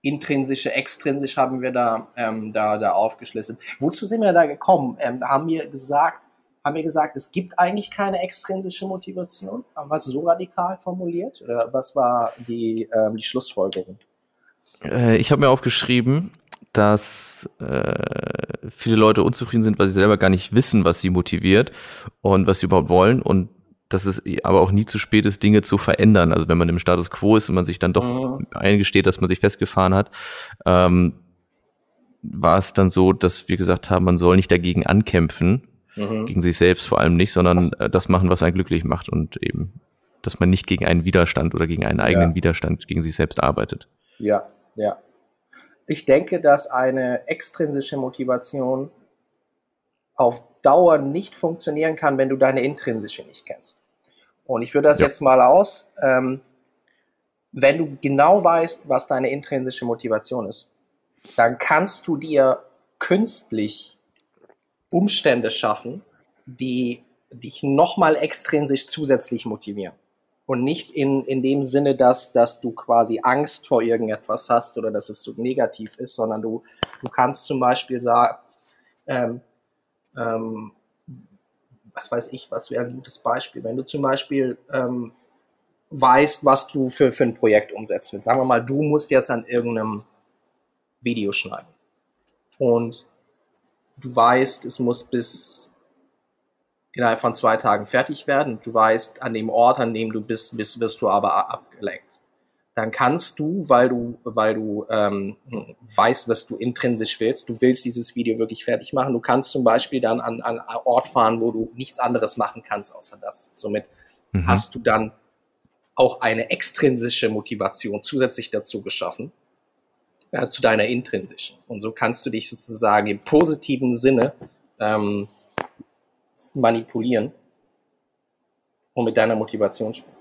intrinsische, extrinsisch haben wir da, ähm, da, da aufgeschlüsselt. Wozu sind wir da gekommen? Ähm, haben wir gesagt, haben wir gesagt, es gibt eigentlich keine extrinsische Motivation? Haben wir es so radikal formuliert? Oder was war die, ähm, die Schlussfolgerung? Äh, ich habe mir aufgeschrieben, dass äh, viele Leute unzufrieden sind, weil sie selber gar nicht wissen, was sie motiviert und was sie überhaupt wollen und dass es aber auch nie zu spät ist, Dinge zu verändern. Also wenn man im Status quo ist und man sich dann doch mhm. eingesteht, dass man sich festgefahren hat, ähm, war es dann so, dass wir gesagt haben, man soll nicht dagegen ankämpfen, mhm. gegen sich selbst vor allem nicht, sondern äh, das machen, was einen glücklich macht und eben, dass man nicht gegen einen Widerstand oder gegen einen eigenen ja. Widerstand gegen sich selbst arbeitet. Ja, ja. Ich denke, dass eine extrinsische Motivation auf Dauer nicht funktionieren kann, wenn du deine intrinsische nicht kennst. Und ich führe das ja. jetzt mal aus. Ähm, wenn du genau weißt, was deine intrinsische Motivation ist, dann kannst du dir künstlich Umstände schaffen, die dich nochmal extrinsisch zusätzlich motivieren. Und nicht in, in dem Sinne, dass, dass du quasi Angst vor irgendetwas hast oder dass es so negativ ist, sondern du, du kannst zum Beispiel sagen, ähm, ähm, was weiß ich, was wäre ein gutes Beispiel? Wenn du zum Beispiel ähm, weißt, was du für, für ein Projekt umsetzen willst. Sagen wir mal, du musst jetzt an irgendeinem Video schneiden. Und du weißt, es muss bis innerhalb von zwei Tagen fertig werden. Du weißt, an dem Ort, an dem du bist, bist wirst du aber abgelenkt. Dann kannst du, weil du, weil du ähm, weißt, was du intrinsisch willst, du willst dieses Video wirklich fertig machen. Du kannst zum Beispiel dann an, an einen Ort fahren, wo du nichts anderes machen kannst außer das. Somit mhm. hast du dann auch eine extrinsische Motivation zusätzlich dazu geschaffen äh, zu deiner intrinsischen. Und so kannst du dich sozusagen im positiven Sinne ähm, manipulieren und mit deiner Motivation spielen.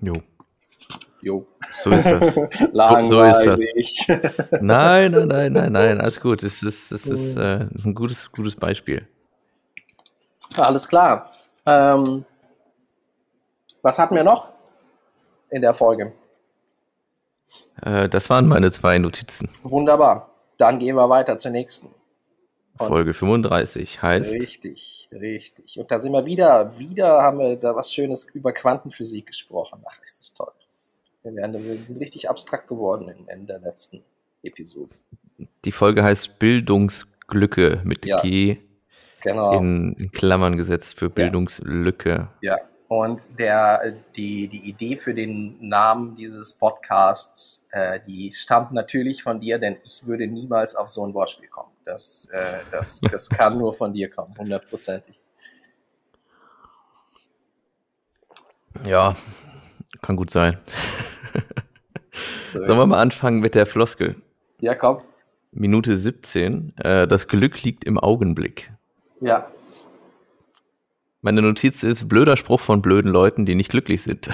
Jo. Jo. So ist das. [laughs] Langweilig. So, ist das. Nein, nein, nein, nein, nein, alles gut. Es ist, es ist, äh, ist ein gutes, gutes Beispiel. Alles klar. Ähm, was hatten wir noch in der Folge? Äh, das waren meine zwei Notizen. Wunderbar. Dann gehen wir weiter zur nächsten. Und Folge 35 heißt. Richtig, richtig. Und da sind wir wieder, wieder haben wir da was Schönes über Quantenphysik gesprochen. Ach, ist das toll. Wir, sind richtig abstrakt geworden in, der letzten Episode. Die Folge heißt Bildungsglücke mit ja, G genau. in, in, Klammern gesetzt für Bildungslücke. Ja, und der, die, die Idee für den Namen dieses Podcasts, äh, die stammt natürlich von dir, denn ich würde niemals auf so ein Wortspiel kommen. Das, äh, das, das [laughs] kann nur von dir kommen, hundertprozentig. Ja, kann gut sein. Sollen wir mal anfangen mit der Floskel? Ja, komm. Minute 17. Äh, das Glück liegt im Augenblick. Ja, meine Notiz ist blöder Spruch von blöden Leuten, die nicht glücklich sind. [laughs]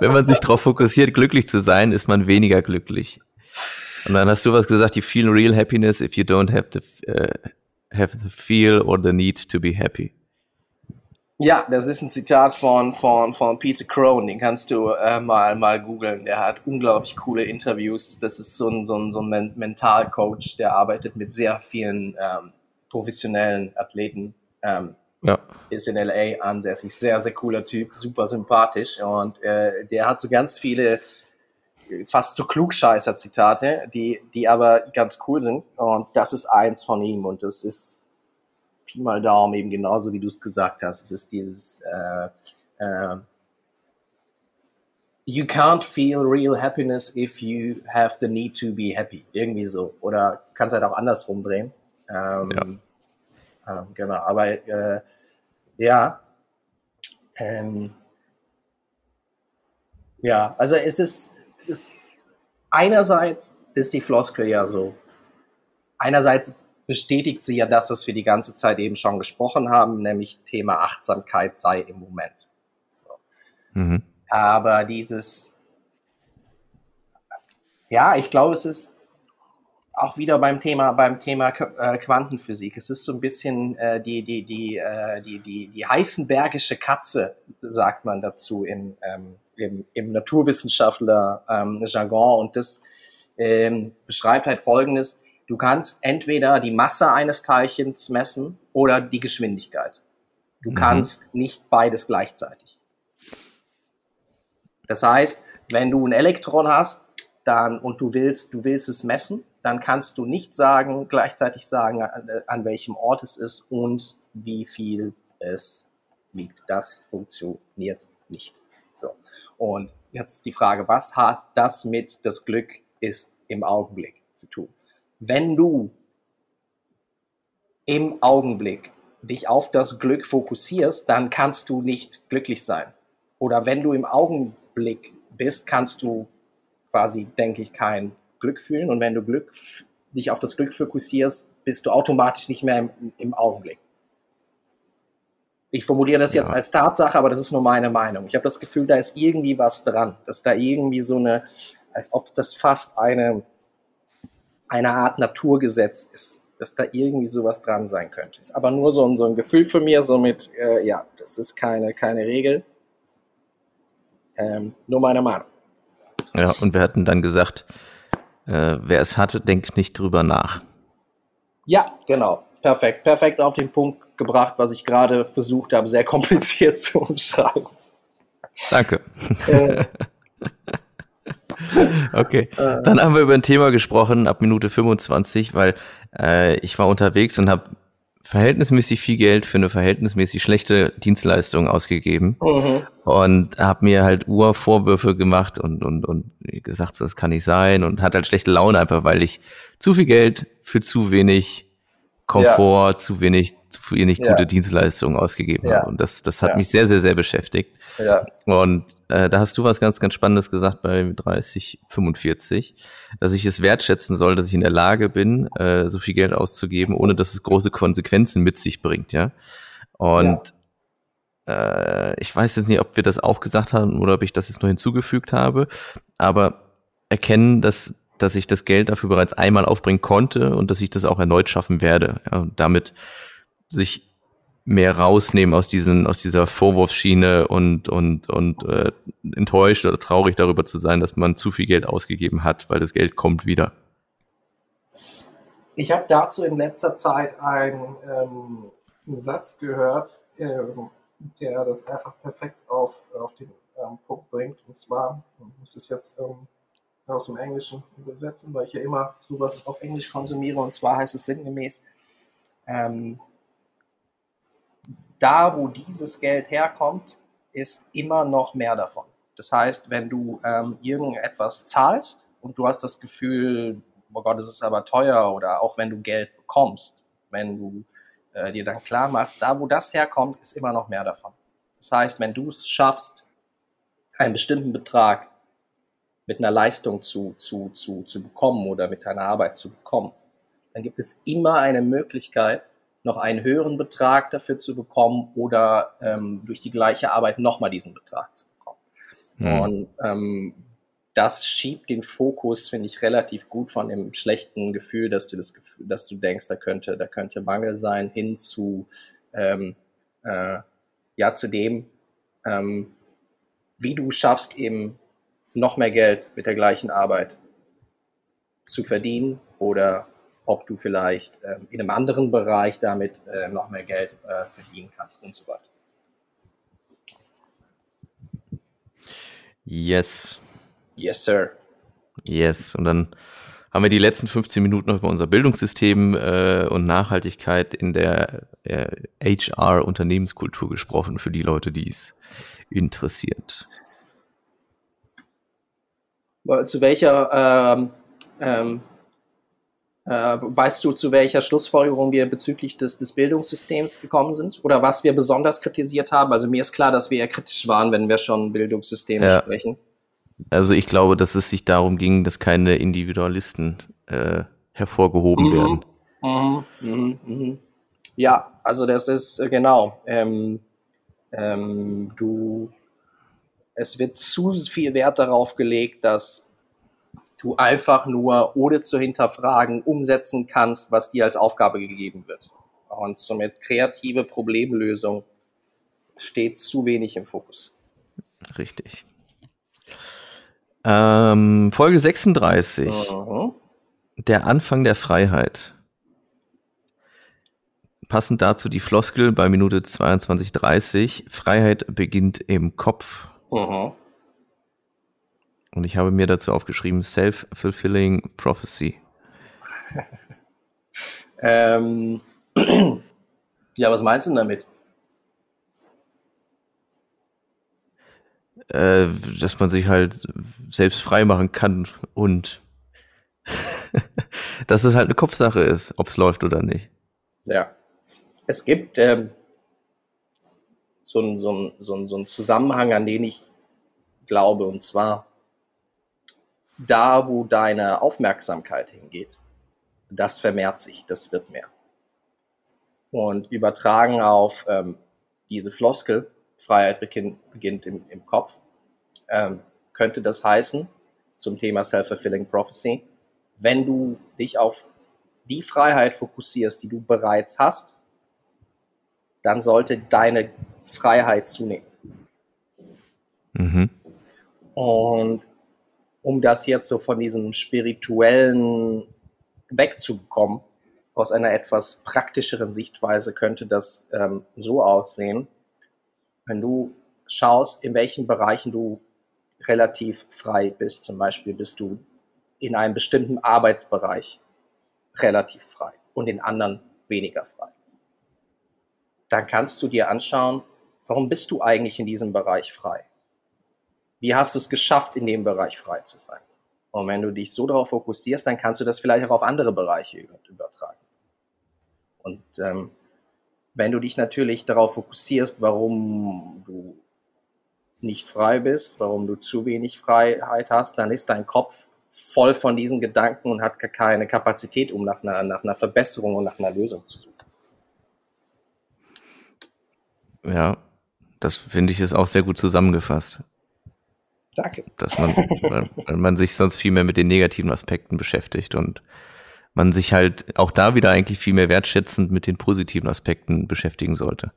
Wenn man sich darauf fokussiert, glücklich zu sein, ist man weniger glücklich. Und dann hast du was gesagt, you feel real happiness if you don't have the, uh, have the feel or the need to be happy. Ja, das ist ein Zitat von, von, von Peter Crone, den kannst du äh, mal, mal googeln. Der hat unglaublich coole Interviews. Das ist so ein, so ein, so ein Mentalcoach, der arbeitet mit sehr vielen ähm, professionellen Athleten. Ähm, ja. Ist in LA ansässig. Sehr, sehr cooler Typ, super sympathisch. Und äh, der hat so ganz viele fast so Klugscheißer-Zitate, die, die aber ganz cool sind. Und das ist eins von ihm. Und das ist Pi mal Daumen eben genauso, wie du es gesagt hast. Es ist dieses äh, äh, You can't feel real happiness if you have the need to be happy. Irgendwie so. Oder kannst halt auch andersrum drehen. Ähm, ja. ähm, genau, aber äh, ja. Ähm, ja, also es ist, ist einerseits ist die Floskel ja so. Einerseits bestätigt sie ja das, was wir die ganze Zeit eben schon gesprochen haben, nämlich Thema Achtsamkeit sei im Moment. So. Mhm. Aber dieses, ja, ich glaube, es ist auch wieder beim Thema beim Thema äh, Quantenphysik. Es ist so ein bisschen äh, die die die äh, die die die heißenbergische Katze sagt man dazu in ähm, im, im Naturwissenschaftler ähm, Jargon und das ähm, beschreibt halt Folgendes: Du kannst entweder die Masse eines Teilchens messen oder die Geschwindigkeit. Du mhm. kannst nicht beides gleichzeitig. Das heißt, wenn du ein Elektron hast, dann und du willst, du willst es messen, dann kannst du nicht sagen, gleichzeitig sagen, an, an welchem Ort es ist und wie viel es wiegt. Das funktioniert nicht. So. Und jetzt die Frage, was hat das mit das Glück ist im Augenblick zu tun? Wenn du im Augenblick dich auf das Glück fokussierst, dann kannst du nicht glücklich sein. Oder wenn du im Augenblick bist, kannst du quasi, denke ich, kein Glück fühlen. Und wenn du Glück, dich auf das Glück fokussierst, bist du automatisch nicht mehr im, im Augenblick. Ich formuliere das jetzt ja. als Tatsache, aber das ist nur meine Meinung. Ich habe das Gefühl, da ist irgendwie was dran, dass da irgendwie so eine, als ob das fast eine, eine Art Naturgesetz ist, dass da irgendwie sowas dran sein könnte. Ist aber nur so ein, so ein Gefühl für mir, so mit, äh, ja, das ist keine, keine Regel. Ähm, nur meine Meinung. Ja, und wir hatten dann gesagt, äh, wer es hatte, denkt nicht drüber nach. Ja, genau. Perfekt. Perfekt auf den Punkt gebracht, was ich gerade versucht habe, sehr [laughs] kompliziert zu umschreiben. Danke. Äh. [laughs] okay, äh. dann haben wir über ein Thema gesprochen ab Minute 25, weil äh, ich war unterwegs und habe verhältnismäßig viel Geld für eine verhältnismäßig schlechte Dienstleistung ausgegeben mhm. und habe mir halt Urvorwürfe gemacht und und und gesagt, das kann nicht sein und hat halt schlechte Laune einfach, weil ich zu viel Geld für zu wenig Komfort, ja. zu wenig, zu wenig ja. gute Dienstleistungen ausgegeben ja. habe. Und das, das hat mich sehr, sehr, sehr beschäftigt. Ja. Und äh, da hast du was ganz, ganz Spannendes gesagt bei 30, 45, dass ich es wertschätzen soll, dass ich in der Lage bin, äh, so viel Geld auszugeben, ohne dass es große Konsequenzen mit sich bringt, ja. Und äh, ich weiß jetzt nicht, ob wir das auch gesagt haben oder ob ich das jetzt nur hinzugefügt habe, aber erkennen, dass dass ich das Geld dafür bereits einmal aufbringen konnte und dass ich das auch erneut schaffen werde. Ja, und damit sich mehr rausnehmen aus diesen aus dieser Vorwurfsschiene und und und äh, enttäuscht oder traurig darüber zu sein, dass man zu viel Geld ausgegeben hat, weil das Geld kommt wieder. Ich habe dazu in letzter Zeit einen, ähm, einen Satz gehört, äh, der das einfach perfekt auf, auf den ähm, Punkt bringt. Und zwar, ich muss es jetzt ähm, aus dem Englischen übersetzen, weil ich ja immer sowas auf Englisch konsumiere. Und zwar heißt es sinngemäß, ähm, da wo dieses Geld herkommt, ist immer noch mehr davon. Das heißt, wenn du ähm, irgendetwas zahlst und du hast das Gefühl, oh Gott, es ist aber teuer oder auch wenn du Geld bekommst, wenn du äh, dir dann klar machst, da wo das herkommt, ist immer noch mehr davon. Das heißt, wenn du es schaffst, einen bestimmten Betrag mit einer Leistung zu, zu, zu, zu bekommen oder mit einer Arbeit zu bekommen, dann gibt es immer eine Möglichkeit, noch einen höheren Betrag dafür zu bekommen oder ähm, durch die gleiche Arbeit nochmal diesen Betrag zu bekommen. Mhm. Und ähm, das schiebt den Fokus, finde ich, relativ gut von dem schlechten Gefühl, dass du das Gefühl, dass du denkst, da könnte, da könnte Mangel sein, hin zu ähm, äh, ja zu dem, ähm, wie du schaffst, eben noch mehr Geld mit der gleichen Arbeit zu verdienen oder ob du vielleicht ähm, in einem anderen Bereich damit äh, noch mehr Geld äh, verdienen kannst und so weiter. Yes. Yes, sir. Yes. Und dann haben wir die letzten 15 Minuten noch über unser Bildungssystem äh, und Nachhaltigkeit in der äh, HR-Unternehmenskultur gesprochen, für die Leute, die es interessiert. Zu welcher, ähm, ähm, äh, weißt du, zu welcher Schlussfolgerung wir bezüglich des, des Bildungssystems gekommen sind? Oder was wir besonders kritisiert haben? Also mir ist klar, dass wir ja kritisch waren, wenn wir schon Bildungssysteme ja. sprechen. Also ich glaube, dass es sich darum ging, dass keine Individualisten äh, hervorgehoben mhm. werden. Mhm. Mhm. Mhm. Ja, also das ist äh, genau. Ähm, ähm, du es wird zu viel Wert darauf gelegt, dass du einfach nur, ohne zu hinterfragen, umsetzen kannst, was dir als Aufgabe gegeben wird. Und somit kreative Problemlösung steht zu wenig im Fokus. Richtig. Ähm, Folge 36. Mhm. Der Anfang der Freiheit. Passend dazu die Floskel bei Minute 22.30. Freiheit beginnt im Kopf. Mhm. Und ich habe mir dazu aufgeschrieben, Self-Fulfilling Prophecy. [laughs] ähm, [clears throat] ja, was meinst du damit? Äh, dass man sich halt selbst frei machen kann und [laughs] dass es halt eine Kopfsache ist, ob es läuft oder nicht. Ja. Es gibt ähm, so ein, so ein, so ein, so ein Zusammenhang, an den ich glaube, und zwar da, wo deine Aufmerksamkeit hingeht, das vermehrt sich, das wird mehr. Und übertragen auf ähm, diese Floskel, Freiheit beginnt, beginnt im, im Kopf, ähm, könnte das heißen, zum Thema Self-Fulfilling Prophecy, wenn du dich auf die Freiheit fokussierst, die du bereits hast, dann sollte deine Freiheit zunehmen. Mhm. Und um das jetzt so von diesem spirituellen wegzubekommen, aus einer etwas praktischeren Sichtweise könnte das ähm, so aussehen, wenn du schaust, in welchen Bereichen du relativ frei bist. Zum Beispiel bist du in einem bestimmten Arbeitsbereich relativ frei und in anderen weniger frei. Dann kannst du dir anschauen, warum bist du eigentlich in diesem Bereich frei? Wie hast du es geschafft, in dem Bereich frei zu sein? Und wenn du dich so darauf fokussierst, dann kannst du das vielleicht auch auf andere Bereiche übertragen. Und ähm, wenn du dich natürlich darauf fokussierst, warum du nicht frei bist, warum du zu wenig Freiheit hast, dann ist dein Kopf voll von diesen Gedanken und hat keine Kapazität, um nach einer, nach einer Verbesserung und nach einer Lösung zu suchen. Ja, das finde ich ist auch sehr gut zusammengefasst. Danke. Dass man, weil man sich sonst viel mehr mit den negativen Aspekten beschäftigt und man sich halt auch da wieder eigentlich viel mehr wertschätzend mit den positiven Aspekten beschäftigen sollte.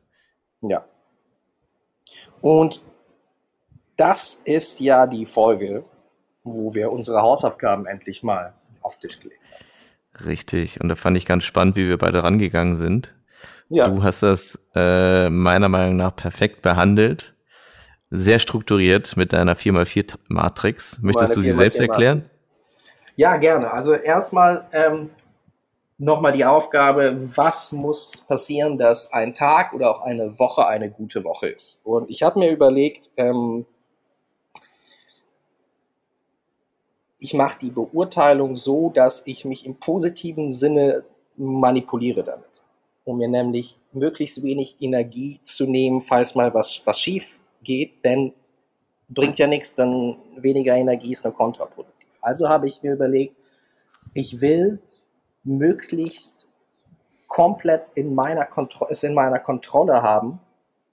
Ja. Und das ist ja die Folge, wo wir unsere Hausaufgaben endlich mal auf den Tisch gelegt haben. Richtig. Und da fand ich ganz spannend, wie wir beide rangegangen sind. Ja. Du hast das äh, meiner Meinung nach perfekt behandelt. Sehr strukturiert mit deiner 4x4 Matrix. Möchtest Meine du sie selbst erklären? Ja, gerne. Also erstmal ähm, nochmal die Aufgabe, was muss passieren, dass ein Tag oder auch eine Woche eine gute Woche ist. Und ich habe mir überlegt, ähm, ich mache die Beurteilung so, dass ich mich im positiven Sinne manipuliere damit. Um mir nämlich möglichst wenig Energie zu nehmen, falls mal was, was schief geht, denn bringt ja nichts, dann weniger Energie ist nur kontraproduktiv. Also habe ich mir überlegt, ich will möglichst komplett in meiner Kontrolle, es in meiner Kontrolle haben,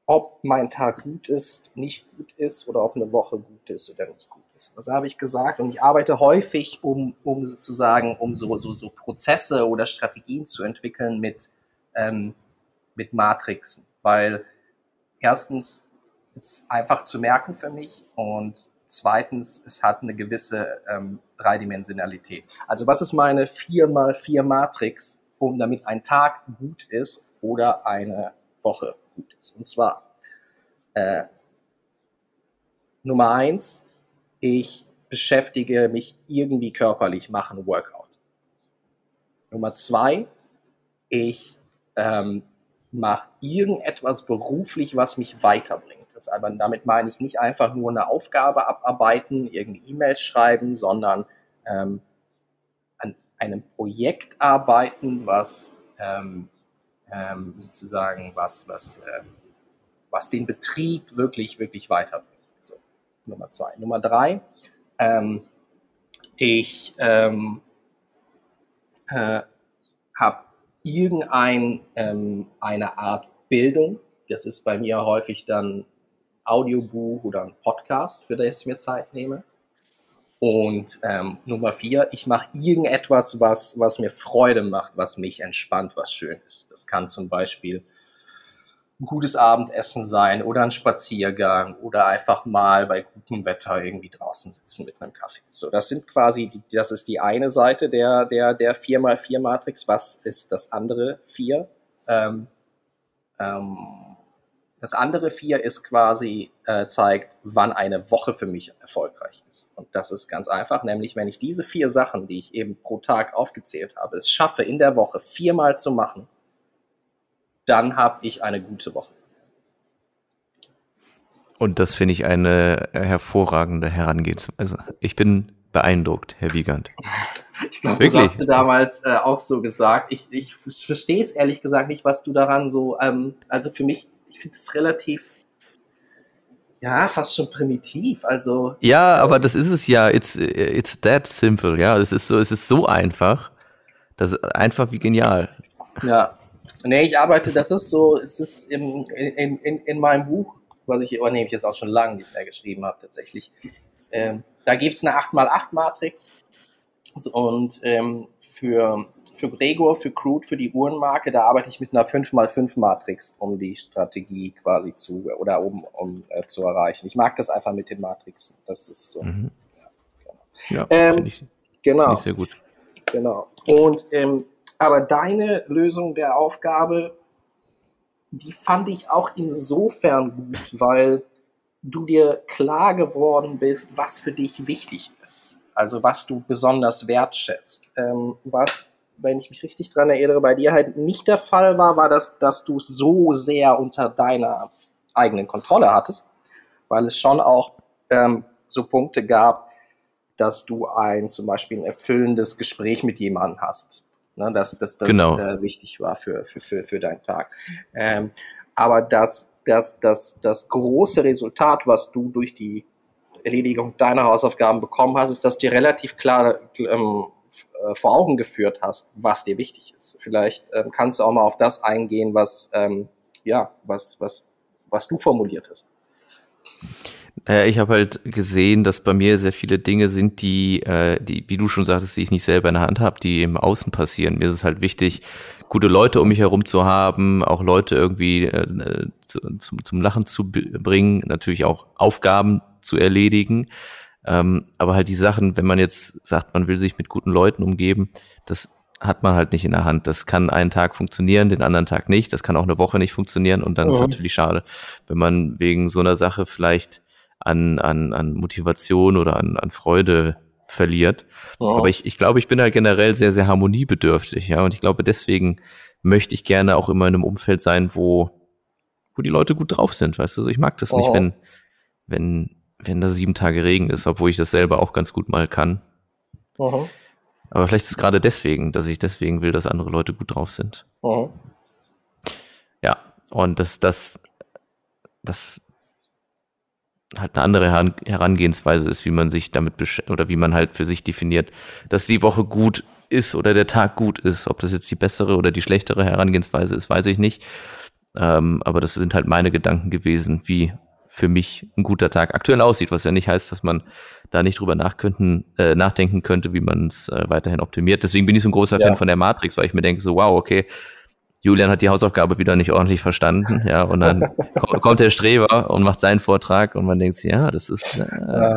ob mein Tag gut ist, nicht gut ist oder ob eine Woche gut ist oder nicht gut ist. Das habe ich gesagt und ich arbeite häufig, um, um sozusagen, um so, so, so Prozesse oder Strategien zu entwickeln mit, ähm, mit Matrixen, weil erstens ist einfach zu merken für mich und zweitens, es hat eine gewisse ähm, Dreidimensionalität. Also was ist meine 4x4 Matrix, um damit ein Tag gut ist oder eine Woche gut ist? Und zwar äh, Nummer eins, ich beschäftige mich irgendwie körperlich, mache ein Workout. Nummer zwei, ich ähm, mache irgendetwas beruflich, was mich weiterbringt. Das aber damit meine ich nicht einfach nur eine Aufgabe abarbeiten, irgendeine E-Mails schreiben, sondern ähm, an einem Projekt arbeiten, was ähm, ähm, sozusagen was, was, äh, was den Betrieb wirklich, wirklich weiterbringt. Nummer zwei. Nummer drei, ähm, ich ähm, äh, habe irgendeine ähm, Art Bildung. Das ist bei mir häufig dann Audiobuch oder ein Podcast, für das ich mir Zeit nehme. Und ähm, Nummer vier, ich mache irgendetwas, was, was mir Freude macht, was mich entspannt, was schön ist. Das kann zum Beispiel ein gutes Abendessen sein oder ein Spaziergang oder einfach mal bei gutem Wetter irgendwie draußen sitzen mit einem Kaffee. So, das sind quasi, die, das ist die eine Seite der, der, der 4x4 Matrix. Was ist das andere vier? Ähm, ähm, das andere vier ist quasi, äh, zeigt, wann eine Woche für mich erfolgreich ist. Und das ist ganz einfach, nämlich wenn ich diese vier Sachen, die ich eben pro Tag aufgezählt habe, es schaffe, in der Woche viermal zu machen, dann habe ich eine gute Woche. Und das finde ich eine hervorragende Herangehensweise. Ich bin beeindruckt, Herr Wiegand. Ich glaube, das hast du damals äh, auch so gesagt. Ich, ich verstehe es ehrlich gesagt nicht, was du daran so, ähm, also für mich, ich finde es relativ, ja, fast schon primitiv. Also ja, aber das ist es ja. It's it's that simple. Ja, es ist so, es ist so einfach. Das ist einfach wie genial. Ja, Nee, ich arbeite, das ist so, es ist im, in, in, in meinem Buch, was ich, oh nee, ich jetzt auch schon lange nicht mehr geschrieben habe, tatsächlich. Ähm, da gibt es eine 8x8-Matrix. Und ähm, für, für Gregor, für Crude, für die Uhrenmarke, da arbeite ich mit einer 5x5-Matrix, um die Strategie quasi zu, oder um, um äh, zu erreichen. Ich mag das einfach mit den Matrixen. Das ist so. Mhm. Ja, genau. Ja, ähm, ich, genau. Ich sehr gut. Genau. Und ähm, aber deine Lösung der Aufgabe, die fand ich auch insofern gut, weil du dir klar geworden bist, was für dich wichtig ist. Also was du besonders wertschätzt. Ähm, was, wenn ich mich richtig dran erinnere, bei dir halt nicht der Fall war, war das, dass du es so sehr unter deiner eigenen Kontrolle hattest, weil es schon auch ähm, so Punkte gab, dass du ein zum Beispiel ein erfüllendes Gespräch mit jemandem hast ne, dass, dass das genau. äh, wichtig war für, für, für, für deinen Tag. Ähm, aber das, das, das, das große Resultat, was du durch die Erledigung deiner Hausaufgaben bekommen hast, ist, dass dir relativ klar ähm, äh, vor Augen geführt hast, was dir wichtig ist. Vielleicht ähm, kannst du auch mal auf das eingehen, was, ähm, ja, was, was, was du formuliert hast. Äh, ich habe halt gesehen, dass bei mir sehr viele Dinge sind, die, äh, die, wie du schon sagtest, die ich nicht selber in der Hand habe, die im Außen passieren. Mir ist es halt wichtig, gute Leute um mich herum zu haben, auch Leute irgendwie äh, zu, zum, zum Lachen zu bringen, natürlich auch Aufgaben zu erledigen. Ähm, aber halt die Sachen, wenn man jetzt sagt, man will sich mit guten Leuten umgeben, das hat man halt nicht in der Hand. Das kann einen Tag funktionieren, den anderen Tag nicht. Das kann auch eine Woche nicht funktionieren und dann mhm. ist natürlich schade, wenn man wegen so einer Sache vielleicht an, an, an Motivation oder an, an Freude verliert. Oh. Aber ich, ich glaube, ich bin halt generell sehr, sehr harmoniebedürftig, ja. Und ich glaube, deswegen möchte ich gerne auch immer in einem Umfeld sein, wo, wo die Leute gut drauf sind, weißt du. Also ich mag das oh. nicht, wenn, wenn, wenn da sieben Tage Regen ist, obwohl ich das selber auch ganz gut mal kann. Oh. Aber vielleicht ist es gerade deswegen, dass ich deswegen will, dass andere Leute gut drauf sind. Ja, und das, das, das halt eine andere Herangehensweise ist, wie man sich damit oder wie man halt für sich definiert, dass die Woche gut ist oder der Tag gut ist. Ob das jetzt die bessere oder die schlechtere Herangehensweise ist, weiß ich nicht. Ähm, aber das sind halt meine Gedanken gewesen, wie für mich ein guter Tag aktuell aussieht, was ja nicht heißt, dass man da nicht drüber nachkönnten, äh, nachdenken könnte, wie man es äh, weiterhin optimiert. Deswegen bin ich so ein großer ja. Fan von der Matrix, weil ich mir denke, so wow, okay, Julian hat die Hausaufgabe wieder nicht ordentlich verstanden, ja, und dann kommt der Streber und macht seinen Vortrag und man denkt ja, das ist. Äh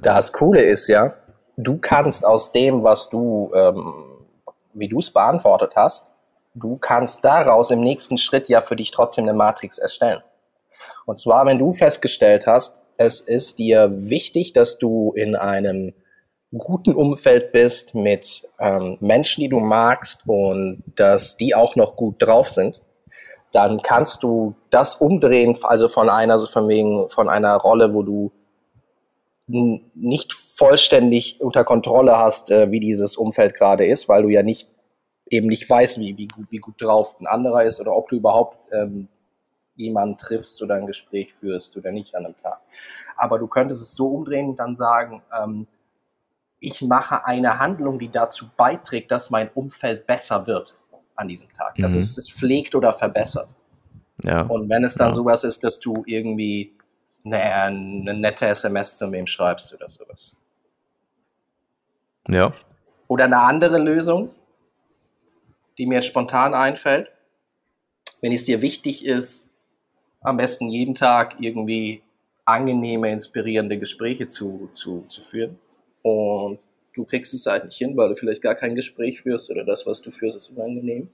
das Coole ist ja, du kannst aus dem, was du, ähm, wie du es beantwortet hast, du kannst daraus im nächsten Schritt ja für dich trotzdem eine Matrix erstellen. Und zwar, wenn du festgestellt hast, es ist dir wichtig, dass du in einem guten Umfeld bist mit ähm, Menschen, die du magst und dass die auch noch gut drauf sind, dann kannst du das umdrehen, also von einer, also von wegen, von einer Rolle, wo du nicht vollständig unter Kontrolle hast, äh, wie dieses Umfeld gerade ist, weil du ja nicht eben nicht weißt, wie, wie, gut, wie gut drauf ein anderer ist oder ob du überhaupt ähm, jemanden triffst oder ein Gespräch führst oder nicht an einem Tag. Aber du könntest es so umdrehen und dann sagen, ähm, ich mache eine Handlung, die dazu beiträgt, dass mein Umfeld besser wird an diesem Tag. Dass mhm. es es pflegt oder verbessert. Ja. Und wenn es dann ja. sowas ist, dass du irgendwie eine, eine nette SMS zu wem schreibst oder sowas. Ja. Oder eine andere Lösung, die mir jetzt spontan einfällt. Wenn es dir wichtig ist, am besten jeden Tag irgendwie angenehme, inspirierende Gespräche zu, zu, zu führen, und du kriegst es halt nicht hin, weil du vielleicht gar kein Gespräch führst oder das, was du führst, ist unangenehm.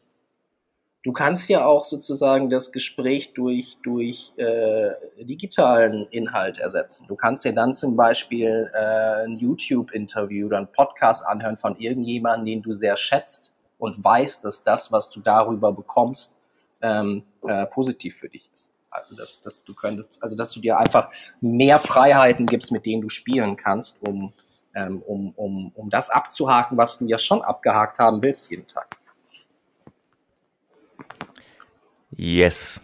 Du kannst ja auch sozusagen das Gespräch durch, durch äh, digitalen Inhalt ersetzen. Du kannst dir dann zum Beispiel äh, ein YouTube-Interview oder ein Podcast anhören von irgendjemandem, den du sehr schätzt und weißt, dass das, was du darüber bekommst, ähm, äh, positiv für dich ist. Also dass, dass du könntest, also dass du dir einfach mehr Freiheiten gibst, mit denen du spielen kannst, um ähm, um, um, um das abzuhaken, was du ja schon abgehakt haben willst jeden Tag. Yes.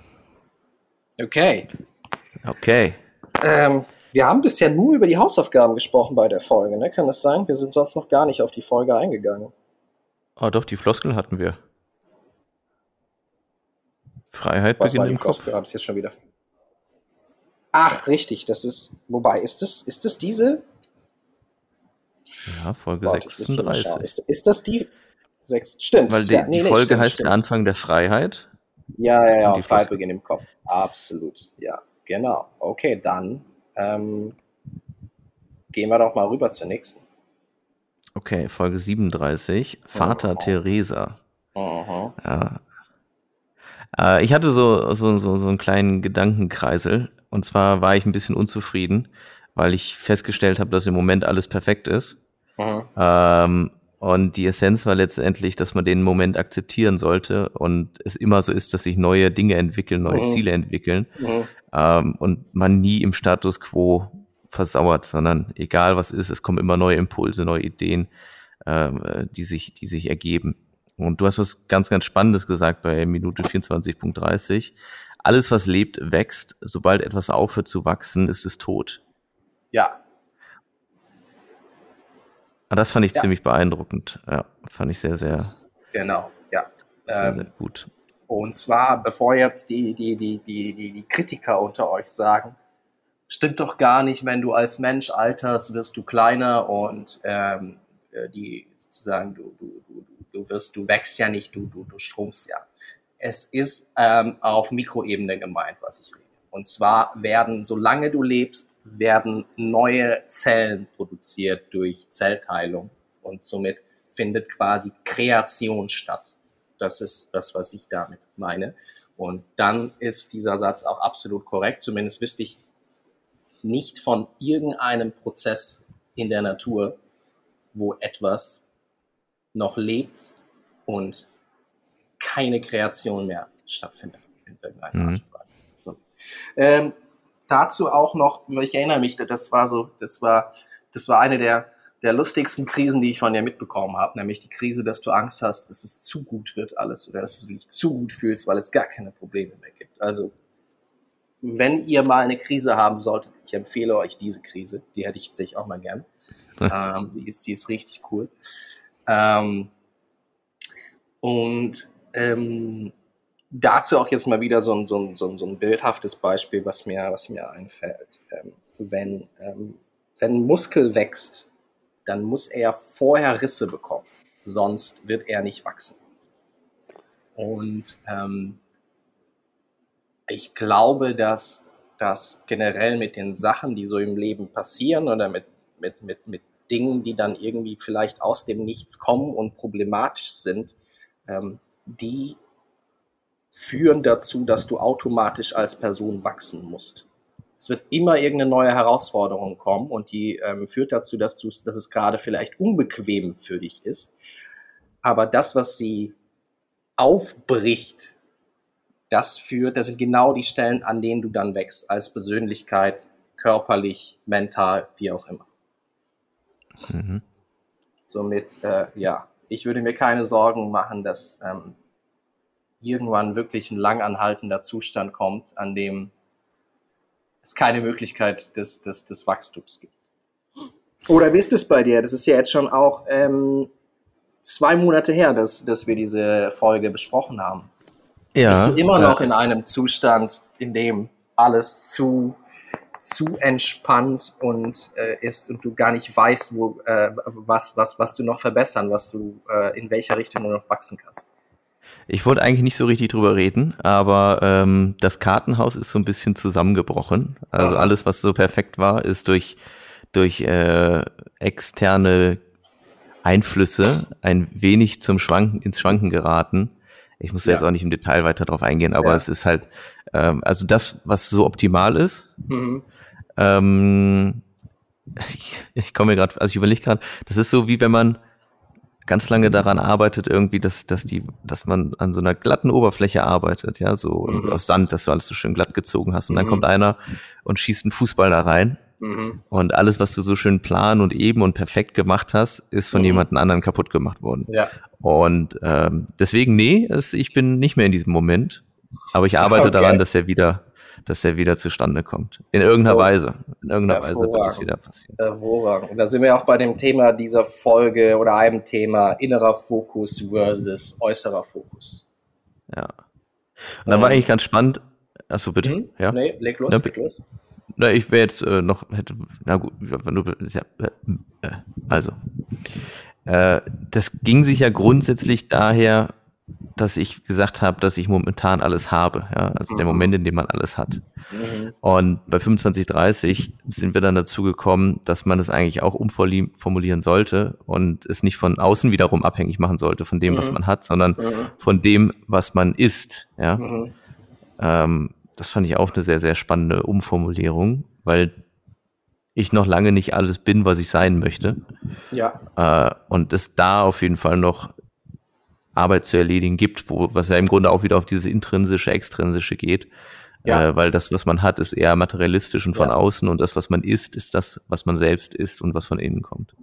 Okay. Okay. Ähm, wir haben bisher nur über die Hausaufgaben gesprochen bei der Folge, ne? Kann das sein? Wir sind sonst noch gar nicht auf die Folge eingegangen. Ah, doch, die Floskel hatten wir. Freiheit Was beginnt im Kopf. Floskel? Ich jetzt schon wieder. Ach, richtig, das ist. Wobei, ist das, ist das diese? Ja, Folge Warte, ich muss hier mal schauen. 36. Ist, ist das die? Sechs. Stimmt. Weil die, ja, nee, die nee, Folge stimmt, heißt stimmt. der Anfang der Freiheit. Ja, ja, ja, Freiheit beginnt im Kopf. Absolut. Ja, genau. Okay, dann ähm, gehen wir doch mal rüber zur nächsten. Okay, Folge 37. Vater Oh. Teresa. Mhm. Ja. Äh, ich hatte so, so, so, so einen kleinen Gedankenkreisel. Und zwar war ich ein bisschen unzufrieden, weil ich festgestellt habe, dass im Moment alles perfekt ist. Ähm, und die Essenz war letztendlich, dass man den Moment akzeptieren sollte und es immer so ist, dass sich neue Dinge entwickeln, neue Mhm. Ziele entwickeln Mhm. ähm, und man nie im Status quo versauert, sondern egal was ist, es kommen immer neue Impulse, neue Ideen, ähm, äh, die sich, die sich ergeben. Und du hast was ganz, ganz Spannendes gesagt bei Minute 24.30. Alles, was lebt, wächst. Sobald etwas aufhört zu wachsen, ist es tot. Ja, Und das fand ich Ja. ziemlich beeindruckend. Ja, fand ich sehr, sehr, genau. Ja. sehr, Ähm, sehr gut. Und zwar, bevor jetzt die, die, die, die, die, Kritiker unter euch sagen, stimmt doch gar nicht, wenn du als Mensch alterst, wirst du kleiner und ähm, äh, die sozusagen, du, du, du, du wirst, du wächst ja nicht, du, du, du strumpfst ja. Es ist ähm, auf Mikroebene gemeint, was ich rede. Und zwar werden, solange du lebst, werden neue Zellen produziert durch Zellteilung und somit findet quasi Kreation statt. Das ist das, was ich damit meine. Und dann ist dieser Satz auch absolut korrekt. Zumindest wüsste ich nicht von irgendeinem Prozess in der Natur, wo etwas noch lebt und keine Kreation mehr stattfindet. In irgendeiner Mhm. Art und Weise. So. Ähm, dazu auch noch, ich erinnere mich, das war so, das war, das war eine der, der lustigsten Krisen, die ich von dir mitbekommen habe, nämlich die Krise, dass du Angst hast, dass es zu gut wird alles oder dass du dich zu gut fühlst, weil es gar keine Probleme mehr gibt. Also, wenn ihr mal eine Krise haben solltet, ich empfehle euch diese Krise, die hätte ich tatsächlich auch mal gern. ähm, die, ist, die ist richtig cool. Ähm, und ähm, dazu auch jetzt mal wieder so ein, so ein, so ein, so ein bildhaftes Beispiel, was mir, was mir einfällt. Ähm, wenn, ähm, wenn Muskel wächst, dann muss er vorher Risse bekommen, sonst wird er nicht wachsen. Und ähm, ich glaube, dass das generell mit den Sachen, die so im Leben passieren oder mit, mit, mit, mit Dingen, die dann irgendwie vielleicht aus dem Nichts kommen und problematisch sind, ähm, die führen dazu, dass du automatisch als Person wachsen musst. Es wird immer irgendeine neue Herausforderung kommen und die ähm, führt dazu, dass, du, dass es gerade vielleicht unbequem für dich ist. Aber das, was sie aufbricht, das führt, das sind genau die Stellen, an denen du dann wächst, als Persönlichkeit, körperlich, mental, wie auch immer. Mhm. Somit, äh, ja, ich würde mir keine Sorgen machen, dass ähm, irgendwann wirklich ein langanhaltender Zustand kommt, an dem es keine Möglichkeit des, des, des Wachstums gibt. Oder wie ist es bei dir? Das ist ja jetzt schon auch ähm, zwei Monate her, dass, dass wir diese Folge besprochen haben. Ja. Bist du immer äh, noch in einem Zustand, in dem alles zu, zu entspannt und äh, ist und du gar nicht weißt, wo, äh, was, was, was du noch verbessern, was du, äh, in welcher Richtung du noch wachsen kannst? Ich wollte eigentlich nicht so richtig drüber reden, aber ähm, das Kartenhaus ist so ein bisschen zusammengebrochen. Also Aha. alles, was so perfekt war, ist durch, durch äh, externe Einflüsse ein wenig zum Schwanken, ins Schwanken geraten. Ich muss da Ja. jetzt auch nicht im Detail weiter drauf eingehen, aber Ja. es ist halt, ähm, also das, was so optimal ist, Mhm. ähm, ich, [laughs] ich komme mir gerade, also ich überlege gerade, das ist so wie wenn man ganz lange daran arbeitet, irgendwie, dass, dass die, dass man an so einer glatten Oberfläche arbeitet, ja, so Mhm. aus Sand, dass du alles so schön glatt gezogen hast. Und dann Mhm. kommt einer und schießt einen Fußball da rein. Mhm. Und alles, was du so schön plan und eben und perfekt gemacht hast, ist von Mhm. jemandem anderen kaputt gemacht worden. Ja. Und ähm, deswegen, nee, es, ich bin nicht mehr in diesem Moment. Aber ich arbeite Okay. daran, dass er wieder, dass er wieder zustande kommt. In irgendeiner Oh. Weise. In irgendeiner Weise wird Hervorragend. wieder passieren. Hervorragend. Und da sind wir auch bei dem Thema dieser Folge oder einem Thema innerer Fokus versus äußerer Fokus. Ja. Und dann war eigentlich ganz spannend. Achso, bitte. Mhm. Ja? Nee, leg los, na, leg los. Na, ich wäre jetzt äh, noch, hätte, na gut, wenn du, ja, äh, also, äh, das ging sich ja grundsätzlich daher, dass ich gesagt habe, dass ich momentan alles habe. Ja? Also mhm. der Moment, in dem man alles hat. Mhm. Und bei 25, 30 sind wir dann dazu gekommen, dass man es eigentlich auch umformulieren sollte und es nicht von außen wiederum abhängig machen sollte von dem, mhm. was man hat, sondern mhm. von dem, was man ist. Ja? Mhm. Ähm, das fand ich auch eine sehr, sehr spannende Umformulierung, weil ich noch lange nicht alles bin, was ich sein möchte. Ja. Äh, und es da auf jeden Fall noch Arbeit zu erledigen gibt, wo, was ja im Grunde auch wieder auf dieses intrinsische, extrinsische geht. Ja. Äh, weil das, was man hat, ist eher materialistisch und von ja. außen und das, was man ist, ist das, was man selbst ist und was von innen kommt.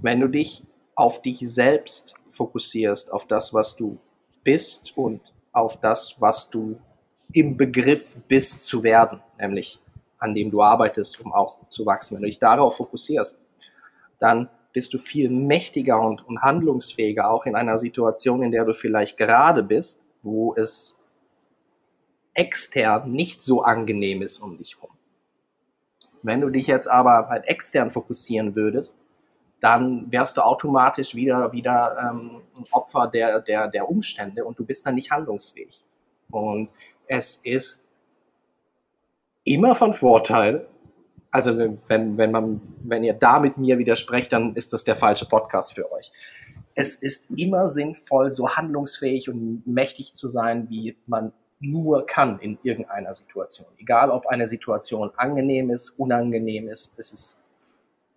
Wenn du dich auf dich selbst fokussierst, auf das, was du bist und auf das, was du im Begriff bist zu werden, nämlich an dem du arbeitest, um auch zu wachsen. Wenn du dich darauf fokussierst, dann bist du viel mächtiger und, und handlungsfähiger, auch in einer Situation, in der du vielleicht gerade bist, wo es extern nicht so angenehm ist um dich herum. Wenn du dich jetzt aber halt extern fokussieren würdest, dann wärst du automatisch wieder, wieder ähm, ein Opfer der, der, der Umstände und du bist dann nicht handlungsfähig. Und es ist immer von Vorteil, also wenn, wenn man, wenn ihr da mit mir widersprecht, dann ist das der falsche Podcast für euch. Es ist immer sinnvoll, so handlungsfähig und mächtig zu sein, wie man nur kann in irgendeiner Situation. Egal, ob eine Situation angenehm ist, unangenehm ist, es ist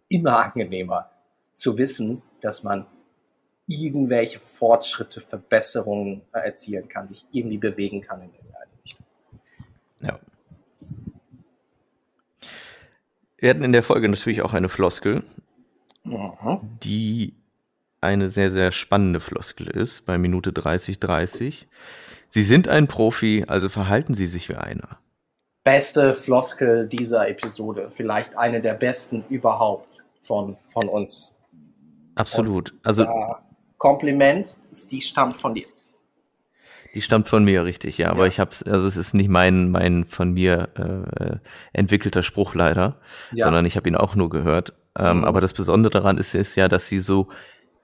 immer angenehmer zu wissen, dass man irgendwelche Fortschritte, Verbesserungen erzielen kann, sich irgendwie bewegen kann in irgendeine Richtung. Ja. Wir hatten in der Folge natürlich auch eine Floskel, mhm. die eine sehr, sehr spannende Floskel ist, bei Minute 30, 30. Sie sind ein Profi, also verhalten Sie sich wie einer. Beste Floskel dieser Episode, vielleicht eine der besten überhaupt von, von uns. Absolut. Und, also äh, Kompliment, die stammt von dir. Die stammt von mir, richtig, ja. Aber ja. ich hab's, also es ist nicht mein, mein von mir äh, entwickelter Spruch leider, ja. sondern ich habe ihn auch nur gehört. Ähm, mhm. Aber das Besondere daran ist, ist ja, dass sie so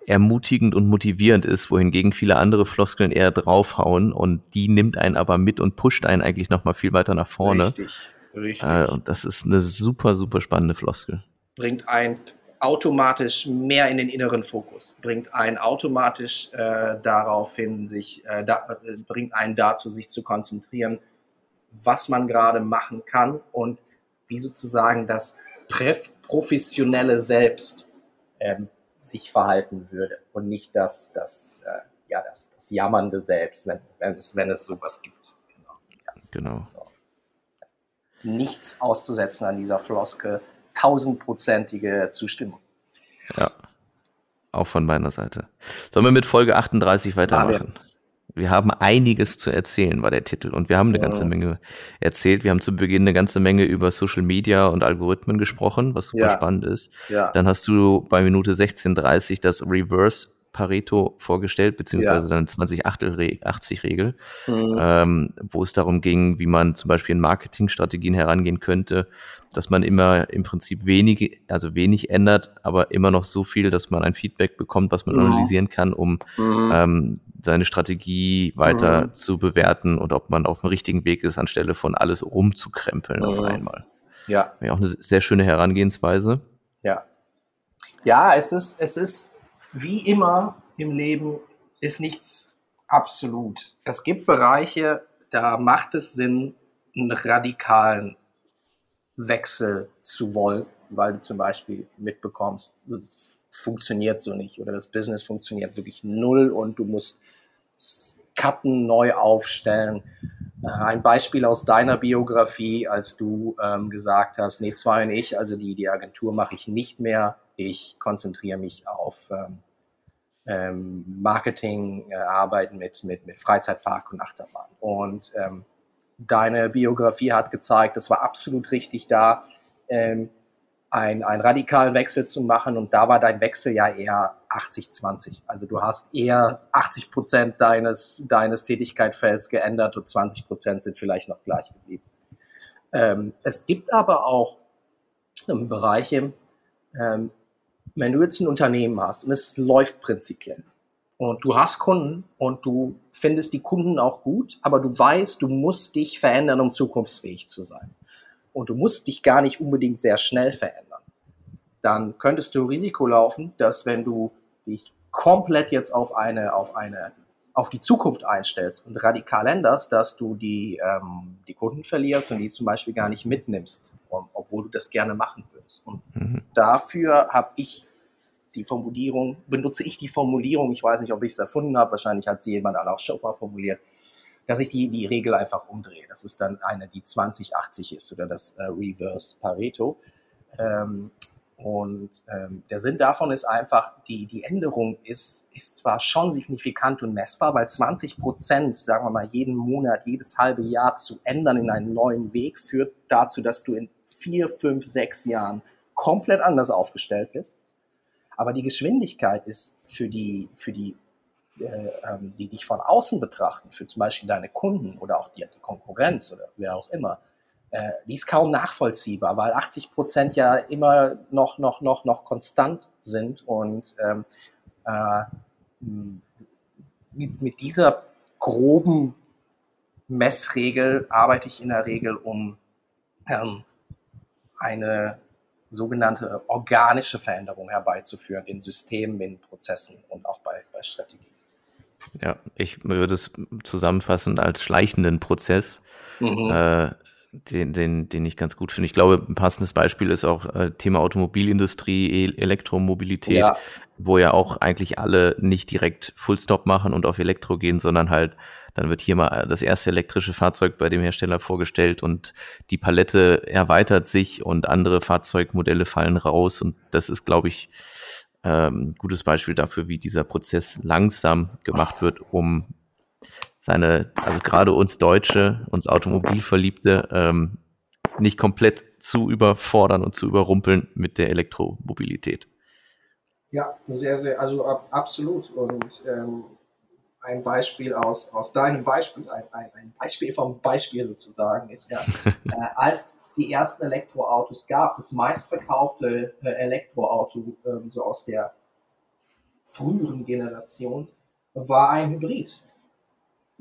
ermutigend und motivierend ist, wohingegen viele andere Floskeln eher draufhauen und die nimmt einen aber mit und pusht einen eigentlich nochmal viel weiter nach vorne. Richtig, richtig. Äh, und das ist eine super, super spannende Floskel. Bringt ein automatisch mehr in den inneren Fokus, bringt einen automatisch äh, darauf hin, sich, äh, da, bringt einen dazu, sich zu konzentrieren, was man gerade machen kann und wie sozusagen das professionelle Selbst ähm, sich verhalten würde und nicht das, das, äh, ja, das, das jammernde Selbst, wenn, wenn, es, wenn es sowas gibt. Genau. Genau. So. Nichts auszusetzen an dieser Floskel tausendprozentige Zustimmung. Ja. Auch von meiner Seite. Sollen wir mit Folge 38 weitermachen? Wir haben einiges zu erzählen, war der Titel. Und wir haben eine ganze Menge erzählt. Wir haben zu Beginn eine ganze Menge über Social Media und Algorithmen gesprochen, was super ja. spannend ist. Ja. Dann hast du bei Minute 16.30 das Reverse Pareto vorgestellt, beziehungsweise ja. dann 20-80-Regel, mhm. ähm, wo es darum ging, wie man zum Beispiel in Marketingstrategien herangehen könnte, dass man immer im Prinzip wenig, also wenig ändert, aber immer noch so viel, dass man ein Feedback bekommt, was man mhm. analysieren kann, um mhm. ähm, seine Strategie weiter mhm. zu bewerten und ob man auf dem richtigen Weg ist, anstelle von alles rumzukrempeln auf mhm. einmal. Ja. ja. Auch eine sehr schöne Herangehensweise. Ja. Ja, es ist, es ist wie immer im Leben ist nichts absolut. Es gibt Bereiche, da macht es Sinn, einen radikalen Wechsel zu wollen, weil du zum Beispiel mitbekommst, es funktioniert so nicht oder das Business funktioniert wirklich null und du musst Cutten neu aufstellen. Äh, ein Beispiel aus deiner Biografie, als du ähm, gesagt hast, nee, zwei und ich, also die, die Agentur mache ich nicht mehr. Ich konzentriere mich auf ähm, ähm, Marketing, äh, Arbeiten mit, mit, mit Freizeitpark und Achterbahn. Und ähm, deine Biografie hat gezeigt, es war absolut richtig da, ähm, ein, einen radikalen Wechsel zu machen. Und da war dein Wechsel ja eher 80-20. Also du hast eher 80 Prozent deines, deines Tätigkeitsfelds geändert und 20 Prozent sind vielleicht noch gleich geblieben. Ähm, es gibt aber auch ähm, Bereiche, ähm, wenn du jetzt ein Unternehmen hast und es läuft prinzipiell und du hast Kunden und du findest die Kunden auch gut, aber du weißt, du musst dich verändern, um zukunftsfähig zu sein. Und du musst dich gar nicht unbedingt sehr schnell verändern. Dann könntest du Risiko laufen, dass wenn du dich komplett jetzt auf eine, auf eine auf die Zukunft einstellst und radikal änderst, dass du die, ähm, die Kunden verlierst und die zum Beispiel gar nicht mitnimmst, obwohl du das gerne machen würdest. Und mhm. dafür habe ich die Formulierung, benutze ich die Formulierung, ich weiß nicht, ob ich es erfunden habe, wahrscheinlich hat sie jemand auch schon mal formuliert, dass ich die, die Regel einfach umdrehe. Das ist dann eine, die 2080 ist oder das äh, Reverse Pareto. Ähm, und ähm, der Sinn davon ist einfach, die, die Änderung ist, ist zwar schon signifikant und messbar, weil 20 Prozent, sagen wir mal, jeden Monat, jedes halbe Jahr zu ändern in einen neuen Weg führt dazu, dass du in vier, fünf, sechs Jahren komplett anders aufgestellt bist. Aber die Geschwindigkeit ist für die, für die, äh, ähm, die dich von außen betrachten, für zum Beispiel deine Kunden oder auch die, die Konkurrenz oder wer auch immer, äh, die ist kaum nachvollziehbar, weil 80 Prozent ja immer noch, noch, noch, noch konstant sind und ähm, äh, mit, mit dieser groben Messregel arbeite ich in der Regel, um ähm, eine sogenannte organische Veränderung herbeizuführen in Systemen, in Prozessen und auch bei, bei Strategien. Ja, ich würde es zusammenfassen als schleichenden Prozess. Mhm. Äh, den, den, den ich ganz gut finde. Ich glaube, ein passendes Beispiel ist auch äh, Thema Automobilindustrie, e Elektromobilität, ja. wo ja auch eigentlich alle nicht direkt Fullstop machen und auf Elektro gehen, sondern halt, dann wird hier mal das erste elektrische Fahrzeug bei dem Hersteller vorgestellt und die Palette erweitert sich und andere Fahrzeugmodelle fallen raus. Und das ist, glaube ich, ähm, gutes Beispiel dafür, wie dieser Prozess langsam gemacht wird, um seine, also gerade uns Deutsche, uns Automobilverliebte, ähm, nicht komplett zu überfordern und zu überrumpeln mit der Elektromobilität. Ja, sehr, sehr, also ab, absolut. Und ähm, ein Beispiel aus, aus deinem Beispiel, ein, ein, Beispiel vom Beispiel sozusagen, ist ja, [laughs] äh, als es die ersten Elektroautos gab, das meistverkaufte äh, Elektroauto äh, so aus der früheren Generation war ein Hybrid.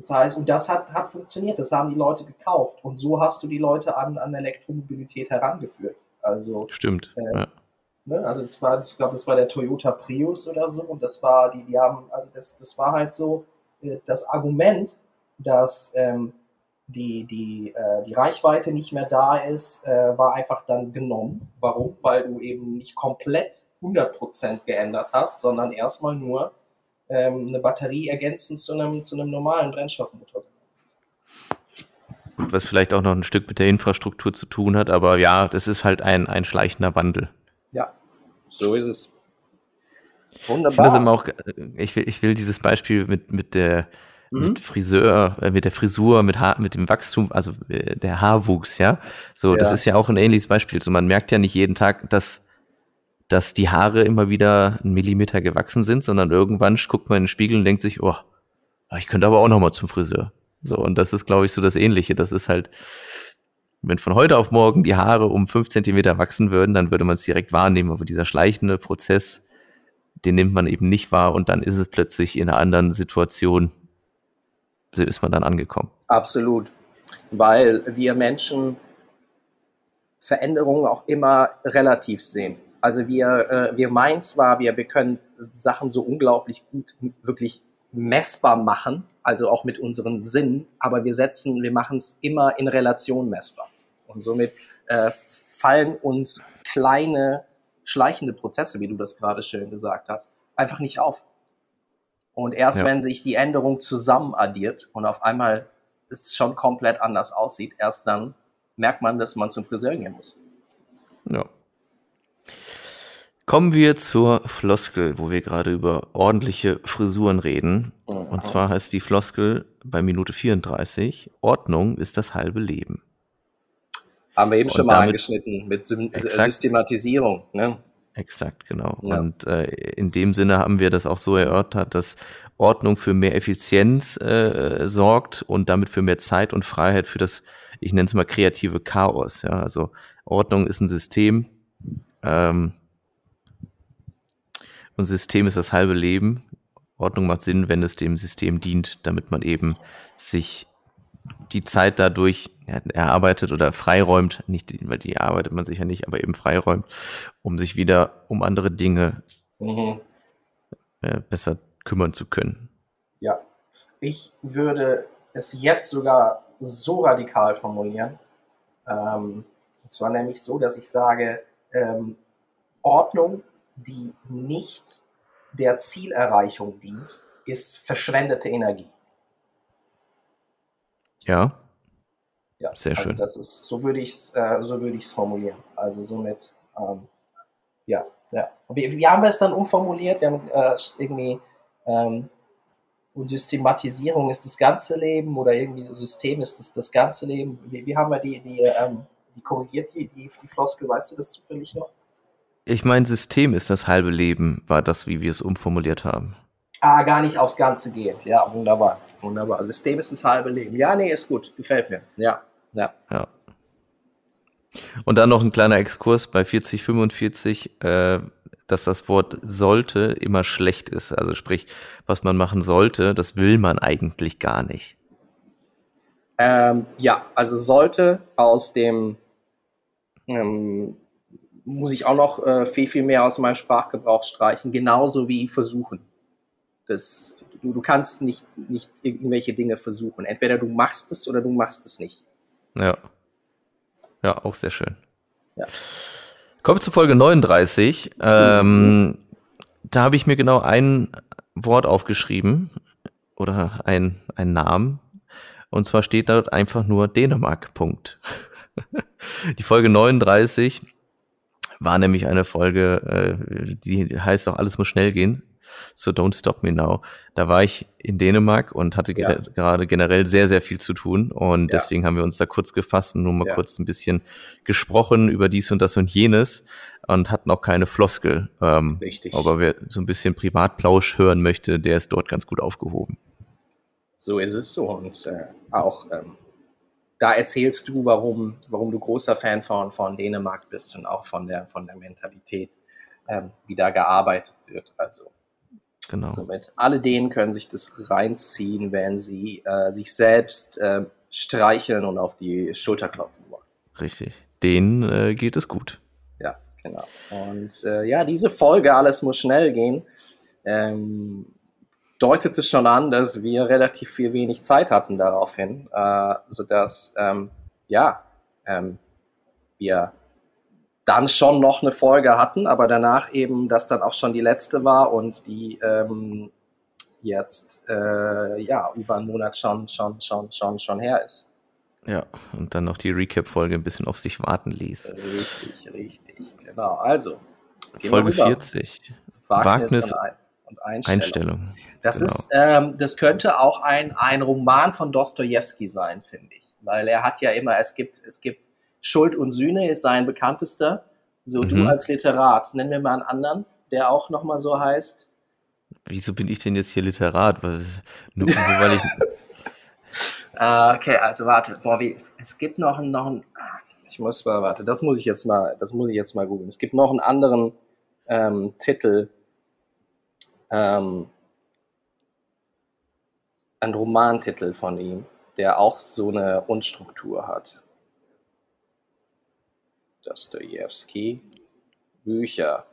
Das heißt, und das hat, hat funktioniert, das haben die Leute gekauft. Und so hast du die Leute an, an Elektromobilität herangeführt. Also, Stimmt. Äh, ja. ne, also es war, ich glaube, das war der Toyota Prius oder so. Und das war, die, die haben, also das, das war halt so äh, das Argument, dass ähm, die, die, äh, die Reichweite nicht mehr da ist, äh, war einfach dann genommen. Warum? Weil du eben nicht komplett 100% geändert hast, sondern erstmal nur ähm, eine Batterie ergänzend zu einem, zu einem normalen Brennstoffmotor. Was vielleicht auch noch ein Stück mit der Infrastruktur zu tun hat, aber ja, das ist halt ein, ein schleichender Wandel. Ja, so ist es. Wunderbar. Ich, auch, ich, will, ich will dieses Beispiel mit, mit der mhm. mit Friseur, äh, mit der Frisur, mit Haar, mit dem Wachstum, also äh, der Haarwuchs, ja. So, ja. das ist ja auch ein ähnliches Beispiel. So, man merkt ja nicht jeden Tag, dass dass die Haare immer wieder einen Millimeter gewachsen sind, sondern irgendwann guckt man in den Spiegel und denkt sich, oh, ich könnte aber auch noch mal zum Friseur. So, und das ist, glaube ich, so das Ähnliche. Das ist halt, wenn von heute auf morgen die Haare um fünf Zentimeter wachsen würden, dann würde man es direkt wahrnehmen. Aber dieser schleichende Prozess, den nimmt man eben nicht wahr und dann ist es plötzlich in einer anderen Situation, so ist man dann angekommen. Absolut. Weil wir Menschen Veränderungen auch immer relativ sehen. Also wir, äh, wir meinen zwar, wir, wir können Sachen so unglaublich gut wirklich messbar machen, also auch mit unseren Sinnen, aber wir setzen, wir machen es immer in Relation messbar. Und somit äh, fallen uns kleine, schleichende Prozesse, wie du das gerade schön gesagt hast, einfach nicht auf. Und erst ja. wenn sich die Änderung zusammen addiert und auf einmal es schon komplett anders aussieht, erst dann merkt man, dass man zum Friseur gehen muss. Ja. Kommen wir zur Floskel, wo wir gerade über ordentliche Frisuren reden. Mhm. Und zwar heißt die Floskel bei Minute 34, Ordnung ist das halbe Leben. Haben wir eben Und schon mal angeschnitten mit Sy exakt, Systematisierung. Ne? Exakt, genau. Ja. Und äh, in dem Sinne haben wir das auch so erörtert, dass Ordnung für mehr Effizienz äh, sorgt und damit für mehr Zeit und Freiheit für das, ich nenne es mal kreative Chaos. Ja, also Ordnung ist ein System ähm, und System ist das halbe Leben. Ordnung macht Sinn, wenn es dem System dient, damit man eben sich die Zeit dadurch erarbeitet oder freiräumt, nicht, weil die arbeitet man sicher nicht, aber eben freiräumt, um sich wieder um andere Dinge mhm. äh, besser kümmern zu können. Ja, ich würde es jetzt sogar so radikal formulieren. Ähm, und zwar nämlich so, dass ich sage, ähm, Ordnung, die nicht der Zielerreichung dient, ist verschwendete Energie. Ja. Ja, sehr also schön. Das ist, so würde ich es äh, so formulieren. Also somit, ähm, ja, ja. Wie, wie haben wir es dann umformuliert? Wir haben äh, irgendwie ähm, und Systematisierung ist das ganze Leben oder irgendwie System ist das das ganze Leben. Wie, wie haben wir die, die, ähm, die korrigiert, die, die, die Floskel, weißt du das zufällig noch? Ich meine, System ist das halbe Leben, war das, wie wir es umformuliert haben. Ah, gar nicht aufs Ganze gehen. Ja, wunderbar. Wunderbar. System ist das halbe Leben. Ja, nee, ist gut. Gefällt mir. Ja, ja. Ja. Und dann noch ein kleiner Exkurs bei 4045, äh, dass das Wort sollte immer schlecht ist. Also sprich, was man machen sollte, das will man eigentlich gar nicht. Ähm, ja, also sollte aus dem ähm, muss ich auch noch äh, viel, viel mehr aus meinem Sprachgebrauch streichen, genauso wie versuchen. Das, du, du kannst nicht, nicht irgendwelche Dinge versuchen. Entweder du machst es oder du machst es nicht. Ja. Ja, auch sehr schön. Ja. Kommen wir zu Folge 39. Ähm, mhm. Da habe ich mir genau ein Wort aufgeschrieben oder ein, ein Namen. Und zwar steht dort einfach nur Dänemark. Punkt. [laughs] Die Folge 39 war nämlich eine Folge, äh, die heißt auch, alles muss schnell gehen. So Don't Stop Me Now. Da war ich in Dänemark und hatte ja. gerade generell sehr, sehr viel zu tun. Und ja. deswegen haben wir uns da kurz gefasst und nur mal ja. kurz ein bisschen gesprochen über dies und das und jenes und hatten auch keine Floskel. Ähm, Richtig. Aber wer so ein bisschen Privatplausch hören möchte, der ist dort ganz gut aufgehoben. So ist es so. Und äh, auch ähm, da erzählst du, warum, warum du großer Fan von, von Dänemark bist und auch von der, von der Mentalität, ähm, wie da gearbeitet wird. Also Genau. Somit alle denen können sich das reinziehen, wenn sie äh, sich selbst äh, streicheln und auf die Schulter klopfen wollen. Richtig. Denen äh, geht es gut. Ja, genau. Und äh, ja, diese Folge, alles muss schnell gehen, ähm, deutete schon an, dass wir relativ viel wenig Zeit hatten daraufhin, äh, sodass, ähm, ja, ähm, wir dann schon noch eine Folge hatten, aber danach eben das dann auch schon die letzte war und die ähm, jetzt äh, ja über einen Monat schon schon schon schon schon her ist. Ja, und dann noch die Recap-Folge ein bisschen auf sich warten ließ. Richtig, richtig, genau. Also Folge 40. Wagnis, Wagnis und, ein und Einstellung. Einstellung. Das genau. ist, ähm, das könnte auch ein ein Roman von Dostoevsky sein, finde ich, weil er hat ja immer, es gibt es gibt Schuld und Sühne ist sein bekanntester. So, mhm. du als Literat, nenn mir mal einen anderen, der auch nochmal so heißt. Wieso bin ich denn jetzt hier Literat? Weil, nur, weil ich. uh, [laughs] okay, also warte, boah, wie, es, es gibt noch einen, noch einen, ich muss mal, warte, das muss ich jetzt mal, das muss ich jetzt mal googeln. Es gibt noch einen anderen ähm, Titel, ähm, einen Romantitel von ihm, der auch so eine Unstruktur hat. Dostoevsky, Bücher.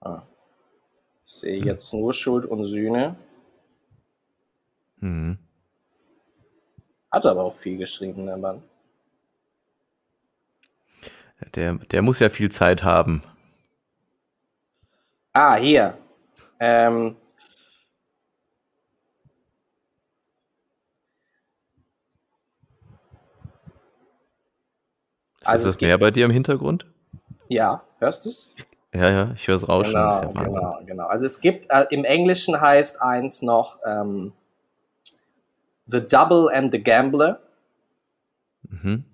Ah. Ich sehe jetzt nur Schuld und Sühne. Mhm. Hat aber auch viel geschrieben, der Mann. Der, der muss ja viel Zeit haben. Ah, hier. Ähm, Ist also das mehr bei dir im Hintergrund? Ja, hörst du es? Ja, ja, ich höre es rauschen. Genau, ja genau, genau. Also es gibt, äh, im Englischen heißt eins noch ähm, The Double and the Gambler. Mhm.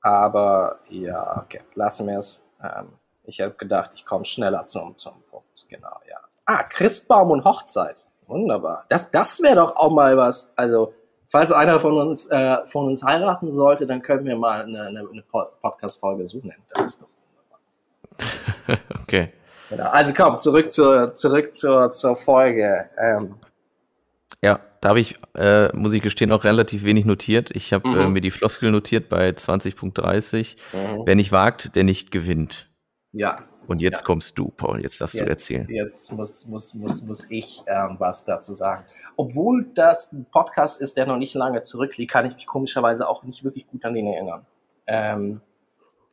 Aber ja, okay, lassen wir es. Ähm, ich habe gedacht, ich komme schneller zum, zum Punkt. Genau, ja. Ah, Christbaum und Hochzeit. Wunderbar. Das, das wäre doch auch mal was. Also, falls einer von uns, äh, von uns heiraten sollte, dann können wir mal eine, eine, eine Podcast-Folge suchen. Das ist doch [laughs] wunderbar. okay. Genau. Also komm, zurück zur, zurück zur, zur Folge. Ähm, ja, da habe ich, äh, muss ich gestehen, auch relativ wenig notiert. Ich habe äh, mhm. äh, mir die Floskel notiert bei 20.30. Mhm. Wer nicht wagt, der nicht gewinnt. Ja. Und jetzt ja. kommst du, Paul, jetzt darfst jetzt, du erzählen. Jetzt muss, muss, muss, muss ich ähm, was dazu sagen. Obwohl das ein Podcast ist, der noch nicht lange zurückliegt, kann ich mich komischerweise auch nicht wirklich gut an den erinnern. Ähm,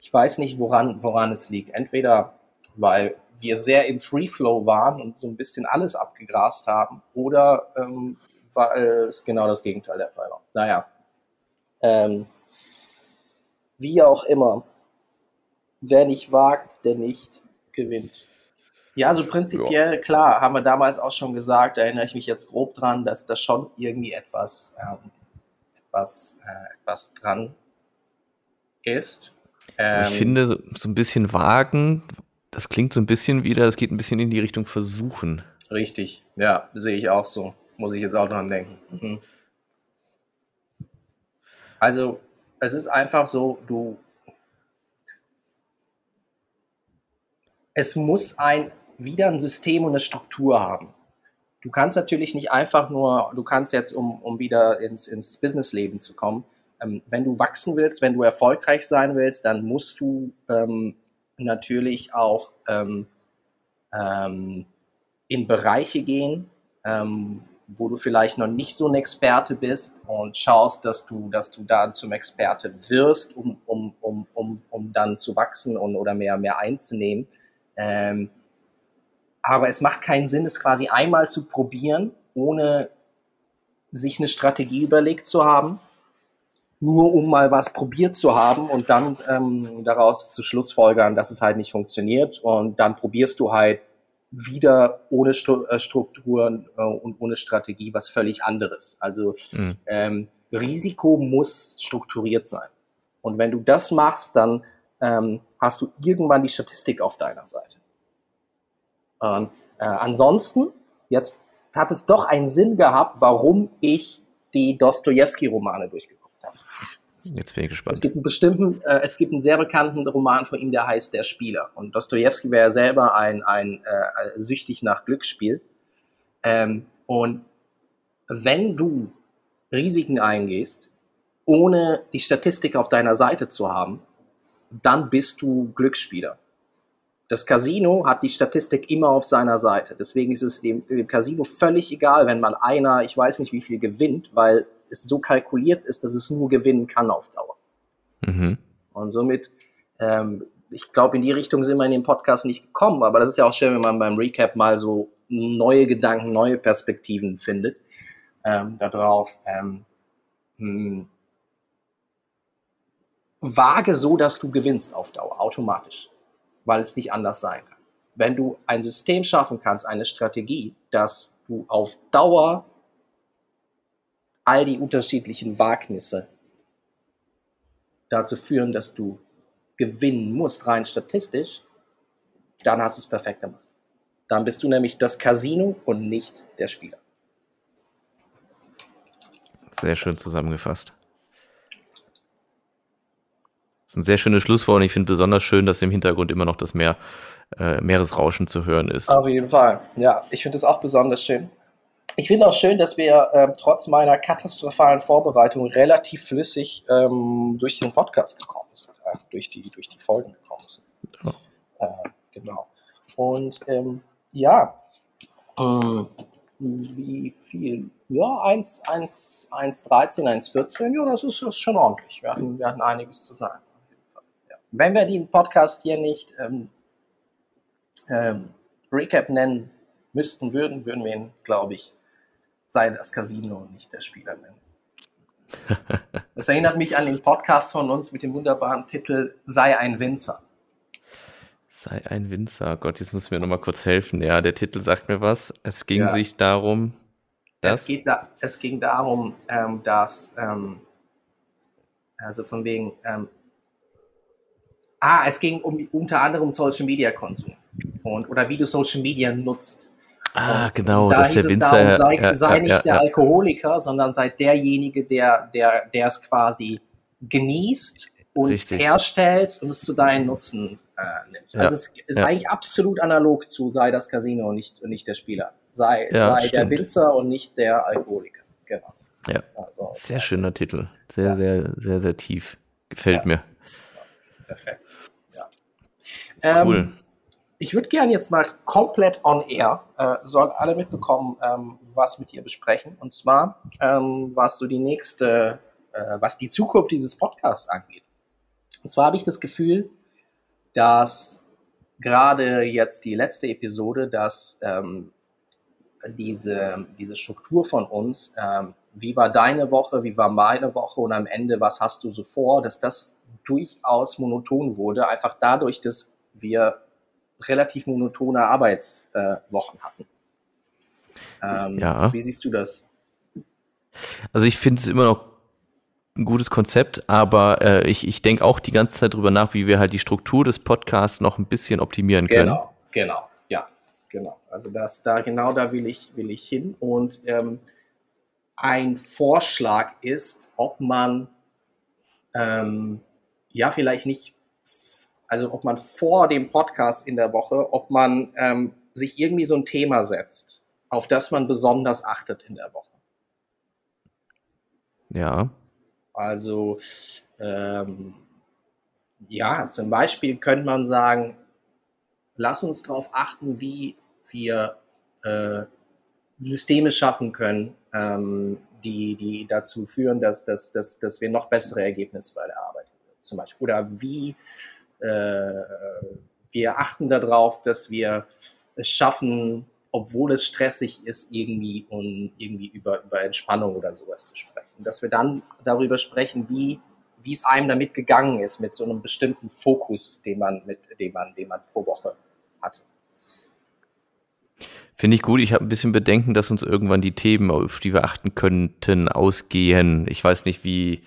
ich weiß nicht, woran, woran es liegt. Entweder weil wir sehr im Free Flow waren und so ein bisschen alles abgegrast haben oder ähm, weil es genau das Gegenteil der Fall war. Naja. Ähm, wie auch immer. Wer nicht wagt, der nicht gewinnt. Ja, so prinzipiell, ja. klar, haben wir damals auch schon gesagt, da erinnere ich mich jetzt grob dran, dass da schon irgendwie etwas, ähm, etwas, äh, etwas dran ist. Ähm, ich finde, so, so, ein bisschen wagen, das klingt so ein bisschen wieder, das geht ein bisschen in die Richtung versuchen. Richtig, ja, sehe ich auch so. Muss ich jetzt auch dran denken. Mhm. Also, es ist einfach so, du. Es muss ein wieder ein System und eine Struktur haben. Du kannst natürlich nicht einfach nur, du kannst jetzt, um, um wieder ins, ins Businessleben zu kommen, ähm, wenn du wachsen willst, wenn du erfolgreich sein willst, dann musst du ähm, natürlich auch ähm, ähm, in Bereiche gehen, ähm, wo du vielleicht noch nicht so ein Experte bist und schaust, dass du, dass du da zum Experte wirst, um, um, um, um, um dann zu wachsen und oder mehr, mehr einzunehmen. Ähm, aber es macht keinen Sinn, es quasi einmal zu probieren, ohne sich eine Strategie überlegt zu haben, nur um mal was probiert zu haben und dann ähm, daraus zu Schlussfolgern, dass es halt nicht funktioniert. Und dann probierst du halt wieder ohne äh, Strukturen äh, und ohne Strategie was völlig anderes. Also mhm. ähm, Risiko muss strukturiert sein. Und wenn du das machst, dann ähm, hast du irgendwann die Statistik auf deiner Seite. Und, äh, ansonsten, jetzt hat es doch einen Sinn gehabt, warum ich die Dostoevsky-Romane durchgeführt Jetzt bin ich gespannt. Es gibt einen bestimmten, äh, es gibt einen sehr bekannten Roman von ihm, der heißt Der Spieler. Und Dostoevsky wäre ja selber ein, ein äh, süchtig nach Glücksspiel. Ähm, und wenn du Risiken eingehst, ohne die Statistik auf deiner Seite zu haben, dann bist du Glücksspieler. Das Casino hat die Statistik immer auf seiner Seite. Deswegen ist es dem, dem Casino völlig egal, wenn mal einer, ich weiß nicht wie viel gewinnt, weil es so kalkuliert ist, dass es nur gewinnen kann auf Dauer. Mhm. Und somit, ähm, ich glaube, in die Richtung sind wir in dem Podcast nicht gekommen, aber das ist ja auch schön, wenn man beim Recap mal so neue Gedanken, neue Perspektiven findet ähm, darauf. Ähm, hm, wage so, dass du gewinnst auf Dauer, automatisch, weil es nicht anders sein kann. Wenn du ein System schaffen kannst, eine Strategie, dass du auf Dauer all die unterschiedlichen Wagnisse dazu führen, dass du gewinnen musst, rein statistisch, dann hast du es perfekt gemacht. Dann bist du nämlich das Casino und nicht der Spieler. Sehr schön zusammengefasst. Das ist ein sehr schönes Schlusswort und ich finde besonders schön, dass im Hintergrund immer noch das Meer, äh, Meeresrauschen zu hören ist. Auf jeden Fall. Ja, ich finde es auch besonders schön. Ich finde auch schön, dass wir ähm, trotz meiner katastrophalen Vorbereitung relativ flüssig ähm, durch den Podcast gekommen sind, äh, durch, die, durch die Folgen gekommen sind. Ja. Äh, genau. Und ähm, ja, ähm, wie viel? Ja, 1, 1, 1, 13, 1, 14, ja, das ist, das ist schon ordentlich. Wir hatten, wir hatten einiges zu sagen. Ja. Wenn wir den Podcast hier nicht ähm, ähm, Recap nennen müssten, würden, würden wir ihn, glaube ich, sei das Casino und nicht der Spieler. Das erinnert mich an den Podcast von uns mit dem wunderbaren Titel Sei ein Winzer. Sei ein Winzer. Gott, jetzt muss mir noch mal kurz helfen. Ja, der Titel sagt mir was. Es ging ja. sich darum, dass. Es, geht da, es ging darum, ähm, dass, ähm, also von wegen, ähm, Ah, es ging um unter anderem Social Media Konsum und oder wie du Social Media nutzt. Ah, Und genau, da dass hieß der Winzer. darum, sei, ja, sei ja, nicht der. Alkoholiker, sondern sei derjenige, der, der, der es quasi genießt und Richtig. herstellt und es zu deinem Nutzen äh, nimmt. Ja, Also es ist eigentlich absolut analog zu sei das Casino und nicht, und nicht der Spieler. Sei, sei der. Winzer und nicht der Alkoholiker. Genau. Ja. Also, Sehr schöner Titel. Sehr, sehr, sehr, sehr tief. Gefällt mir. Perfekt. Ja. Ähm, Cool. Ich würde gerne jetzt mal komplett on air, äh, sollen alle mitbekommen, ähm, was mit dir besprechen. Und zwar, ähm, was so die nächste, äh, was die Zukunft dieses Podcasts angeht. Und zwar habe ich das Gefühl, dass gerade jetzt die letzte Episode, dass ähm, diese, diese Struktur von uns, ähm, wie war deine Woche, wie war meine Woche und am Ende, was hast du so vor, dass das durchaus monoton wurde, einfach dadurch, dass wir relativ monotone Arbeitswochen äh, hatten. Ähm, Ja. Wie siehst du das? Also ich finde es immer noch ein gutes Konzept, aber äh, ich, ich denke auch die ganze Zeit drüber nach, wie wir halt die Struktur des Podcasts noch ein bisschen optimieren können. Genau, genau, ja, genau. Also das, da genau da will ich, will ich hin. Und ähm, ein Vorschlag ist, ob man ähm, ja vielleicht nicht, also ob man vor dem Podcast in der Woche, ob man ähm, sich irgendwie so ein Thema setzt, auf das man besonders achtet in der Woche. Ja. Also ähm, ja, zum Beispiel könnte man sagen, lass uns darauf achten, wie wir äh, Systeme schaffen können, ähm, die, die dazu führen, dass, dass, dass, dass wir noch bessere Ergebnisse bei der Arbeit haben, zum Beispiel. Oder wie wir achten darauf, dass wir es schaffen, obwohl es stressig ist, irgendwie und irgendwie über, über Entspannung oder sowas zu sprechen. Dass wir dann darüber sprechen, wie, wie es einem damit gegangen ist, mit so einem bestimmten Fokus, den man, mit, den man, den man pro Woche hatte. Finde ich gut. Ich habe ein bisschen Bedenken, dass uns irgendwann die Themen, auf die wir achten könnten, ausgehen. Ich weiß nicht, wie,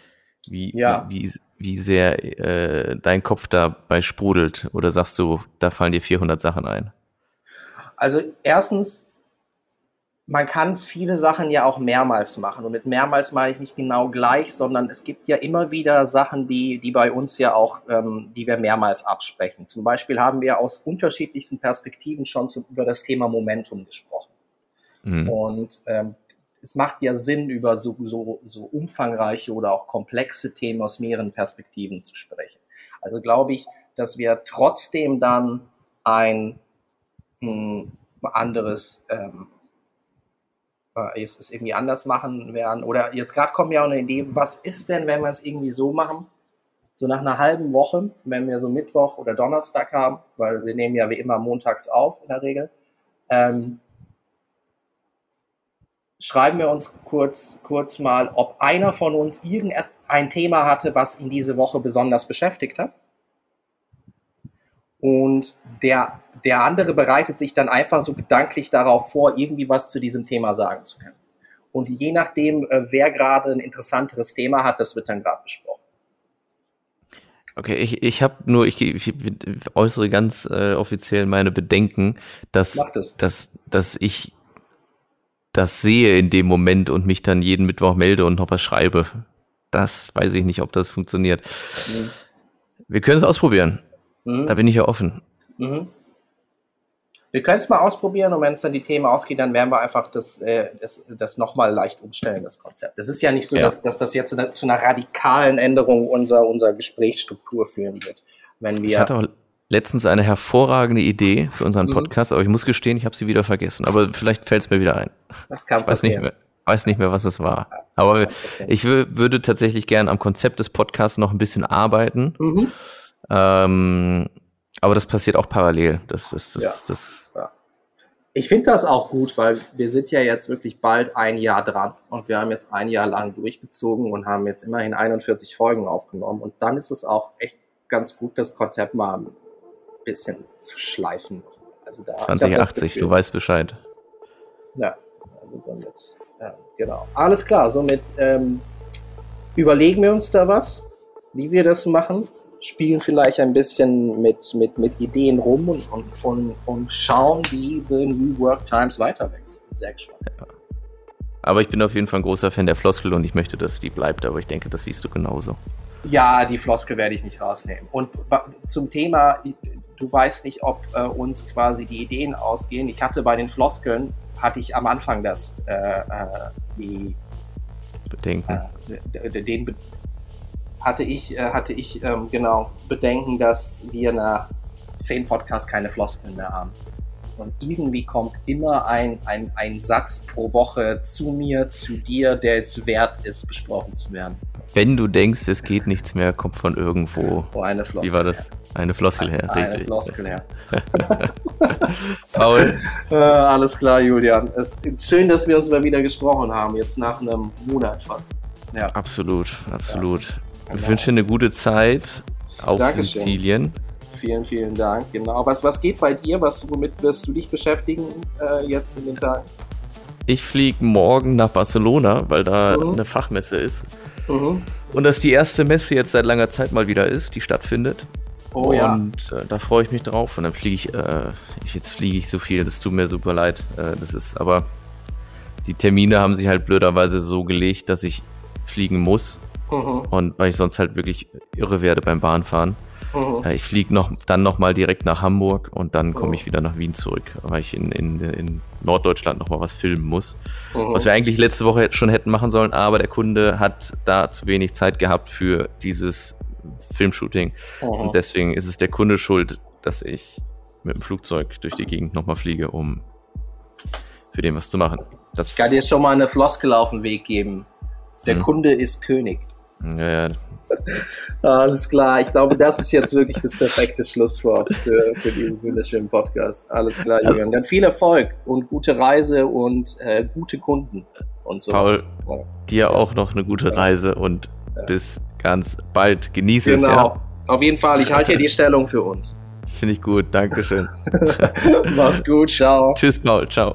wie, Ja. wie, wie sehr äh, dein Kopf dabei sprudelt. Oder sagst du, da fallen dir 400 Sachen ein? Also erstens, man kann viele Sachen ja auch mehrmals machen. Und mit mehrmals meine ich nicht genau gleich, sondern es gibt ja immer wieder Sachen, die, die bei uns ja auch, ähm, die wir mehrmals absprechen. Zum Beispiel haben wir aus unterschiedlichsten Perspektiven schon zu, über das Thema Momentum gesprochen. Mhm. Und ähm, es macht ja Sinn, über so, so, so umfangreiche oder auch komplexe Themen aus mehreren Perspektiven zu sprechen. Also glaube ich, dass wir trotzdem dann ein mh, anderes, ähm, äh, jetzt es irgendwie anders machen werden. Oder jetzt gerade kommt mir auch eine Idee, was ist denn, wenn wir es irgendwie so machen? So nach einer halben Woche, wenn wir so Mittwoch oder Donnerstag haben, weil wir nehmen ja wie immer montags auf in der Regel, ähm, schreiben wir uns kurz, kurz mal, ob einer von uns irgendein Thema hatte, was ihn diese Woche besonders beschäftigt hat. Und der, der andere bereitet sich dann einfach so gedanklich darauf vor, irgendwie was zu diesem Thema sagen zu können. Und je nachdem, äh, wer gerade ein interessanteres Thema hat, das wird dann gerade besprochen. Okay, ich, ich habe nur, ich, ich äußere ganz äh, offiziell meine Bedenken, dass, das. dass, dass ich das sehe in dem Moment und mich dann jeden Mittwoch melde und noch was schreibe. Das weiß ich nicht, ob das funktioniert. Mhm. Wir können es ausprobieren. Mhm. Da bin ich ja offen. Mhm. Wir können es mal ausprobieren und wenn es dann die Themen ausgeht, dann werden wir einfach das, äh, das, das nochmal leicht umstellen, das Konzept. Es ist ja nicht so, Ja. dass, dass das jetzt zu einer radikalen Änderung unserer, unserer Gesprächsstruktur führen wird. Wenn Ich wir, hatte auch letztens eine hervorragende Idee für unseren Mhm. Podcast, aber ich muss gestehen, ich habe sie wieder vergessen. Aber vielleicht fällt es mir wieder ein. das kann Ich weiß nicht mehr, weiß nicht mehr, was es war. Das Aber ich wür- würde tatsächlich gern am Konzept des Podcasts noch ein bisschen arbeiten. Mhm. Ähm, aber das passiert auch parallel. Das ist das, Ja. das, Ich finde das auch gut, weil wir sind ja jetzt wirklich bald ein Jahr dran und wir haben jetzt ein Jahr lang durchgezogen und haben jetzt immerhin 41 Folgen aufgenommen und dann ist es auch echt ganz gut, das Konzept mal bisschen zu schleifen. Also da, ich hab das 2080, Gefühl- du weißt Bescheid. Ja, also somit, ja, genau. Alles klar, somit ähm, überlegen wir uns da was, wie wir das machen spielen vielleicht ein bisschen mit, mit, mit Ideen rum und, und, und, und schauen, wie The New Work Times weiter wächst. Sehr gespannt. Ja. Aber ich bin auf jeden Fall ein großer Fan der Floskel und ich möchte, dass die bleibt, aber ich denke, das siehst du genauso. Ja, die Floskel werde ich nicht rausnehmen. Und zum Thema, du weißt nicht, ob äh, uns quasi die Ideen ausgehen. Ich hatte bei den Floskeln, hatte ich am Anfang das, äh, äh, die Bedenken. Äh, den, hatte ich, äh, hatte ich ähm, genau Bedenken, dass wir nach zehn Podcasts keine Floskeln mehr haben. Und irgendwie kommt immer ein, ein, ein Satz pro Woche zu mir, zu dir, der es wert ist, besprochen zu werden. Wenn du denkst, es geht nichts mehr, kommt von irgendwo. Oh, eine Floskel. Wie war das? Eine Floskel her, eine richtig. Eine Floskel her. [laughs] Paul. [laughs] Äh, alles klar, Julian. Es ist schön, dass wir uns mal wieder gesprochen haben, jetzt nach einem Monat fast. Ja. Absolut, absolut. Ja. Ich wünsche dir eine gute Zeit auf Dankeschön. Sizilien. Vielen, vielen Dank. Genau. Was, was geht bei dir? Was, womit wirst du dich beschäftigen äh, jetzt in den Tagen? Ich fliege morgen nach Barcelona, weil da mhm. eine Fachmesse ist. Mhm. Und das die erste Messe jetzt seit langer Zeit mal wieder ist, die stattfindet. Oh und, ja. Und äh, da freue ich mich drauf. Und dann fliege ich, äh, ich, jetzt fliege ich so viel, das tut mir super leid. Äh, das ist, aber die Termine haben sich halt blöderweise so gelegt, dass ich fliegen muss. Mhm. Und weil ich sonst halt wirklich irre werde beim Bahnfahren. Mhm. Äh, ich fliege noch, dann nochmal direkt nach Hamburg und dann komme mhm. ich wieder nach Wien zurück, weil ich in, in, in Norddeutschland nochmal was filmen muss. Mhm. Was wir eigentlich letzte Woche schon hätten machen sollen, aber der Kunde hat da zu wenig Zeit gehabt für dieses Filmshooting. Mhm. Und deswegen ist es der Kunde schuld, dass ich mit dem Flugzeug durch die Gegend nochmal fliege, um für den was zu machen. Das ich kann dir schon mal eine Floskel auf den Weg geben. Der mhm. Kunde ist König. Ja, ja. Alles klar. Ich glaube, das ist jetzt wirklich das perfekte Schlusswort für, für diesen wunderschönen Podcast. Alles klar, Julian. Dann viel Erfolg und gute Reise und äh, gute Kunden und so. Paul, ja. dir auch noch eine gute Reise und ja. bis ganz bald. Genieße genau. es. Genau. Ja. Auf jeden Fall. Ich halte hier die Stellung für uns. Finde ich gut. Dankeschön. [laughs] Mach's gut. Ciao. Tschüss, Paul. Ciao.